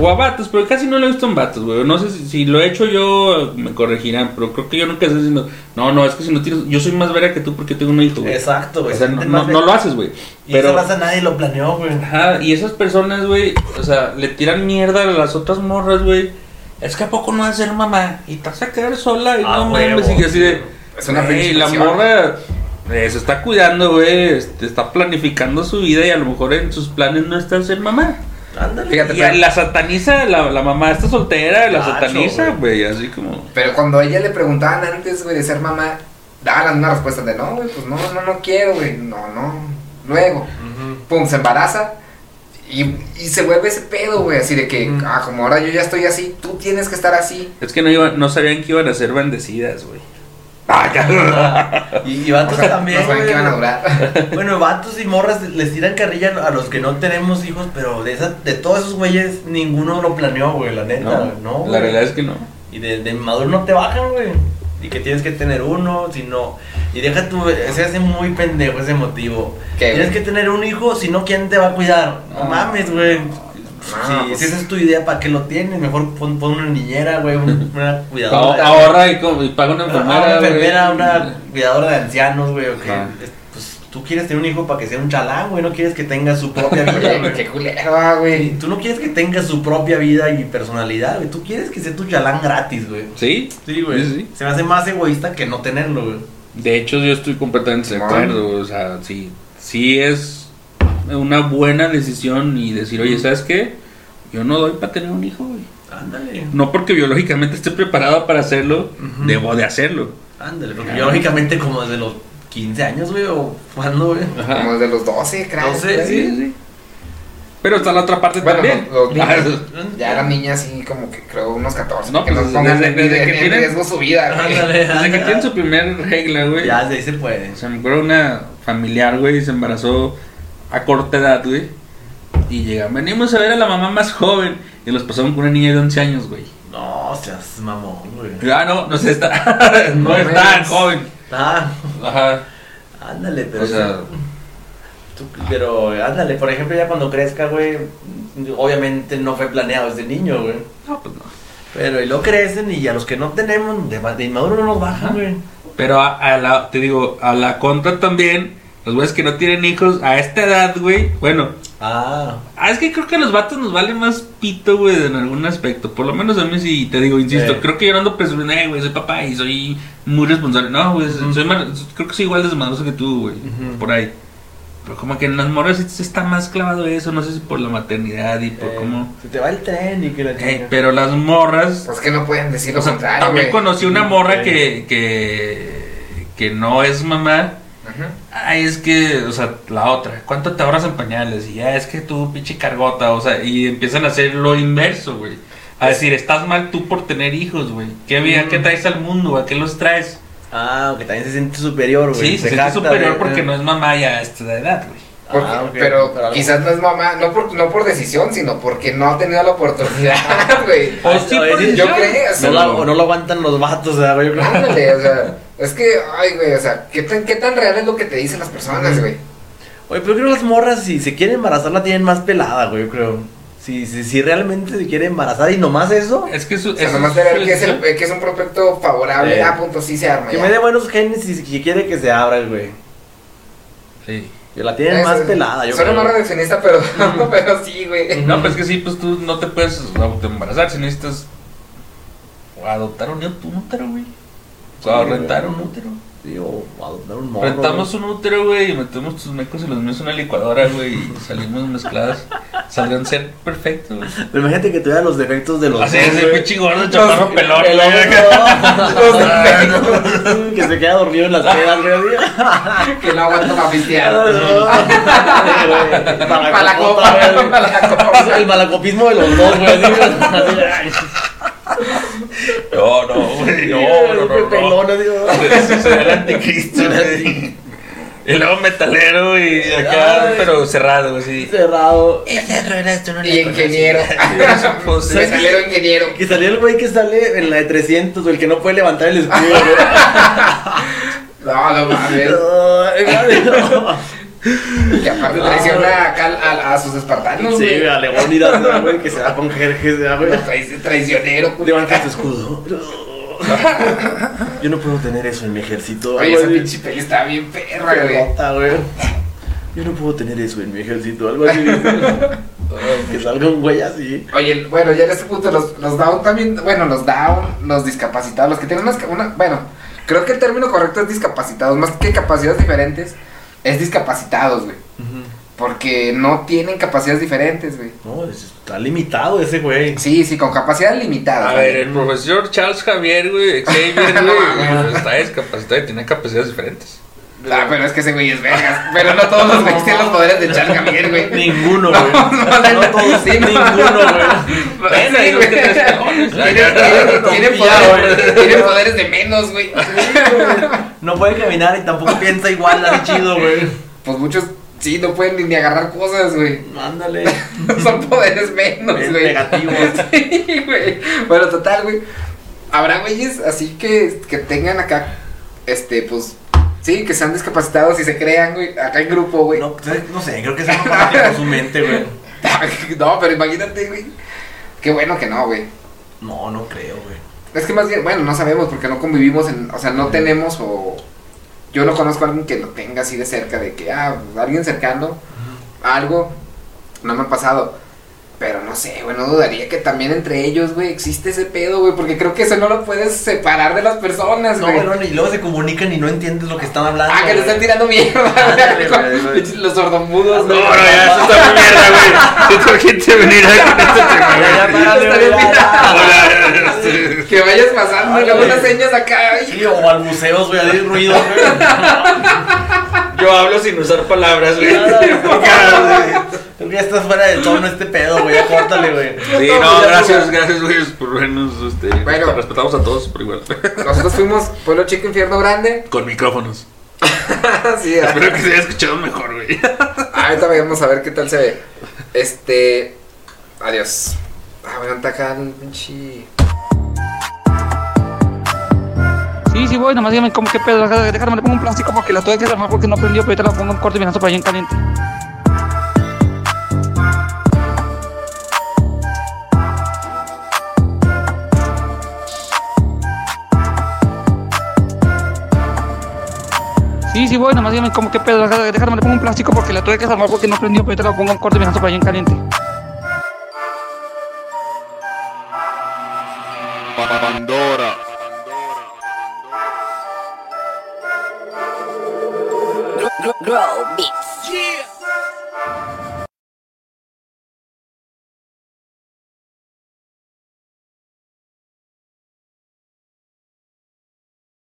O a vatos, pero casi no lo he visto en vatos, güey. No sé si, si lo he hecho yo, me corregirán. Pero creo que yo nunca estoy diciendo, no, no, es que si no tienes. Yo soy más vera que tú porque tengo un hijo, güey. Exacto, O güey. sea, se no, lo haces, güey. Y Pero. esa raza nadie lo planeó, güey. Ajá, y esas personas, güey, o sea, le tiran mierda a las otras morras, güey. Es que a poco no vas a ser mamá y te vas a quedar sola y Ah, no mames, y que así de. Es una "Güey, la presión". morra eh, se está cuidando, güey, este, está planificando su vida y a lo mejor en sus planes no está ser mamá. Ándale. Fíjate, Y pero- la sataniza, la, la mamá está soltera, la sataniza, güey. así como. Pero cuando a ella le preguntaban antes, güey, de ser mamá, daban una respuesta de no, güey, pues no, no, no quiero, güey, no, no. Luego, pum, se embaraza y, y se vuelve ese pedo, güey, así de que, Mm. ah, como ahora yo ya estoy así, tú tienes que estar así. Es que no, iban, no sabían que iban a ser bendecidas, güey. Ah. <laughs> Y, y vatos O sea, también, no saben que van a durar. <laughs> Bueno, vatos y morras les tiran carrilla a los que no tenemos hijos, pero de esa, de todos esos güeyes, ninguno lo planeó, güey, la neta, No, güey, no. la realidad es que no. Y de, de maduro no te bajan, güey. Y que tienes que tener uno, si no. Y deja tu. Se hace muy pendejo ese motivo. ¿Qué, Tienes güey? que tener un hijo, si no, ¿quién te va a cuidar? No, No. mames, güey. Si, pues- si esa es tu idea, ¿para qué lo tienes? Mejor pon, pon una niñera, güey, un- una Ah- cuidadora. Ahorra y, y paga una enfermera. Ah, una güey. enfermera, una cuidadora de ancianos, güey. Es- Pues tú quieres tener un hijo para que sea un chalán, güey. No quieres que tenga su propia <laughs> vida, güey. qué culero, ah, güey. Tú no quieres que tenga su propia vida y personalidad, güey. Tú quieres que sea tu chalán gratis, güey. ¿Sí? Sí, Sí, sí. Se me hace más egoísta que no tenerlo, güey. De hecho, yo estoy completamente de acuerdo. O sea, sí, sí es una buena decisión y decir, oye, ¿sabes qué? Yo no doy para tener un hijo, güey. Ándale. No porque biológicamente esté preparado para hacerlo, Ujú. debo de hacerlo. Ándale, porque biológicamente como desde los 15 años, güey, o cuándo, güey. Ajá. Como desde los 12, creo. 12, por ahí. Sí, sí. Pero está la otra parte Bueno, también. los- los niños. Ya la niña así como que creo unos 14. No, que pues, pongan desde- en, desde que en tienen- riesgo su vida, güey. Ándale, Desde que ándale. tienen su primer regla, güey. Ya, de ahí se puede. O sea, me acuerdo una familiar, güey, se embarazó a corta edad, güey. Y llegan, venimos a ver a la mamá más joven. Y los pasaron con una niña de 11 años, güey. No, seas mamón, güey. Ah, no, no sé, está. <laughs> no No es tan joven. Ah, Ajá. ándale, pero. O sea, tú- pero, ándale, por ejemplo, ya cuando crezca, güey. Obviamente no fue planeado desde niño, güey. no, pues no. Pero y luego crecen y a los que no tenemos, de, de inmaduro no nos bajan, güey. Pero a, a la, te digo, a la contra también, los güeyes que no tienen hijos a esta edad, güey. Bueno, Ah, ah, es que creo que a los vatos nos vale más pito, güey, en algún aspecto. Por lo menos a mí sí, te digo, insisto, Sí. creo que yo no ando presumiendo, eh, güey, soy papá y soy muy responsable. No, güey, soy mar- creo que soy igual de desmadroso que tú, güey, por ahí. Pero como que en las morras sí está más clavado eso, no sé si por la maternidad y por eh, cómo... Se te va el tren y que la Eh, pero las morras... Pues que no pueden decir lo O sea, contrario, también güey. conocí una morra Sí. que, que, que no es mamá. Ajá. Ay, es que, o sea, la otra, ¿cuánto te ahorras en pañales? Y ya es que tú, pinche cargota, o sea, y empiezan a hacer lo inverso, güey. A decir, estás mal tú por tener hijos, güey. ¿Qué vida, Mm. qué traes al mundo? ¿A qué los traes? Ah, que también se siente superior, güey. Sí, se siente superior de- porque no es mamá ya a esta edad, güey. Porque- Ah. Pero, Pero quizás no es mamá, no por, no por decisión, sino porque no ha tenido la oportunidad, <laughs> güey. O Ah, sí, por yo creo. No, no lo aguantan los vatos, creo- Ándale, o sea, es que, ay, güey, o sea, ¿qué tan, ¿qué tan real es lo que te dicen las personas, güey? Oye, pero yo creo que las morras, si se quieren embarazar, la tienen más pelada, güey, yo creo. Si, si, si realmente se quiere embarazar y nomás eso, Es que su, O sea, es nomás de ver que es, decisión. el, que es un prospecto favorable, Eh. ah, punto, sí se arma. que ya. me dé buenos genes y si quiere que se abra, güey. Sí. Que la tienen Eso más es- pelada, yo Suena creo. más reduccionista, pero, <laughs> pero sí, güey. No, pues que sí, pues tú no te puedes autoembarazar si necesitas adoptar un, un útero, güey. O rentar un útero. Sí, o adoptar un morro. Rentamos un útero, güey, y metemos tus mecos y los míos en una licuadora, güey, y salimos mezcladas. Saldrían ser perfectos, güey. Pero imagínate que tuvieras los defectos de los Así dos, es, el pinche gordo, chaparro, pelón, güey. <laughs> no. que se queda dormido en las pedas, güey. <laughs> Que no aguanto para pistear. <laughs> Para la copa, para la copa. El malacopismo de los dos, güey. No, no, güey, no, no, no, Qué no. pelón, sería el anticristo, güey. Y luego metalero y acá, Ay. pero cerrado, así. Cerrado. Y ingeniero. <laughs> Pues, Metalero ingeniero. Que salió el güey que sale en la de 300, o el que no puede levantar el escudo, güey. <laughs> No, no mames. Que aparte traiciona acá a, a sus espartanos, Sí, güey. a Leónidas, ¿no, güey, que se va con Jerjes, ¿no, güey. Traici- Traicionero. güey. Levanta tu escudo. <laughs> Yo no puedo tener eso en mi ejército. Oye, esa pinche peli está bien perra, güey. Pelota, güey. Yo no puedo tener eso en mi ejército, algo así. <laughs> que salga un güey así. Oye, bueno, ya en este punto los, los down también, bueno, los down, los discapacitados, los que tienen unas, una, bueno, creo que el término correcto es discapacitados, más que capacidades diferentes, es discapacitados, güey. Porque no tienen capacidades diferentes, güey. No, es- está limitado ese güey. Sí, sí, con capacidades limitadas. A güey. ver, el profesor Charles Javier, güey, Xavier, <laughs> No güey, está discapacitado y tiene capacidades diferentes. Ah, pero es que ese güey es vergas. Pero no todos los güeyes tienen los poderes de Charles Javier, güey. <laughs> Ninguno, güey. No, No, todos, sí, no. ninguno, güey. Bueno. Tienen, tienen- tienen poderes, güey. tienen poderes de menos, güey. No puede caminar y tampoco piensa igual, así chido, güey. Pues muchos sí no pueden ni, ni agarrar cosas, güey. Ándale. <laughs> Son poderes menos, güey. negativo. <laughs> Sí, güey. Bueno, total, güey. Habrá güeyes así que, que tengan acá, este, pues, sí, que sean discapacitados y se crean, güey, acá en grupo, güey. No, pues, no sé, creo que es algo para su mente, güey. <laughs> No, pero imagínate, güey. Qué bueno que no, güey. No, no creo, güey. Es que más bien, bueno, no sabemos porque no convivimos en, o sea, no tenemos o yo no conozco a alguien que lo tenga así de cerca de que, ah, alguien cercano, algo, no me ha pasado. Pero no sé, güey, no dudaría que también entre ellos, güey, existe ese pedo, güey, porque creo que eso no lo puedes separar de las personas, No, güey. bueno, y luego se comunican y no entiendes lo que están hablando. ah, que le están tirando mierda, <laughs> los sordomudos, No, güey. no, ya, eso está muy mierda, güey. <laughs> Gente con <laughs> Que vayas pasando y luego unas señas acá. Sí, o balbuceos, güey, hay ruido, güey. Yo hablo sin usar palabras, güey. <laughs> Que ya estás fuera de tono este pedo, güey. Córtale, güey. Sí, no, gracias, gracias, güey, por vernos, este, Bueno. respetamos a todos por igual. Nosotros fuimos Pueblo Chico Infierno Grande. Con micrófonos. <laughs> sí, Espero que se haya escuchado mejor, güey. ahorita vamos a ver qué tal se ve. Este. Adiós. Ah, bueno, está acá el pinche. Sí, sí voy, nomás dígame cómo qué pedo, déjame, le pongo un plástico porque la tuve que armar porque no prendió, pero ahorita la pongo en corto y para allá en caliente. Sí, sí voy, nomás dígame cómo qué pedo, déjame, le pongo un plástico porque la tuve que armar porque no prendió, pero ahorita la pongo en corto y para allá en caliente. Pandora. Grow Beats.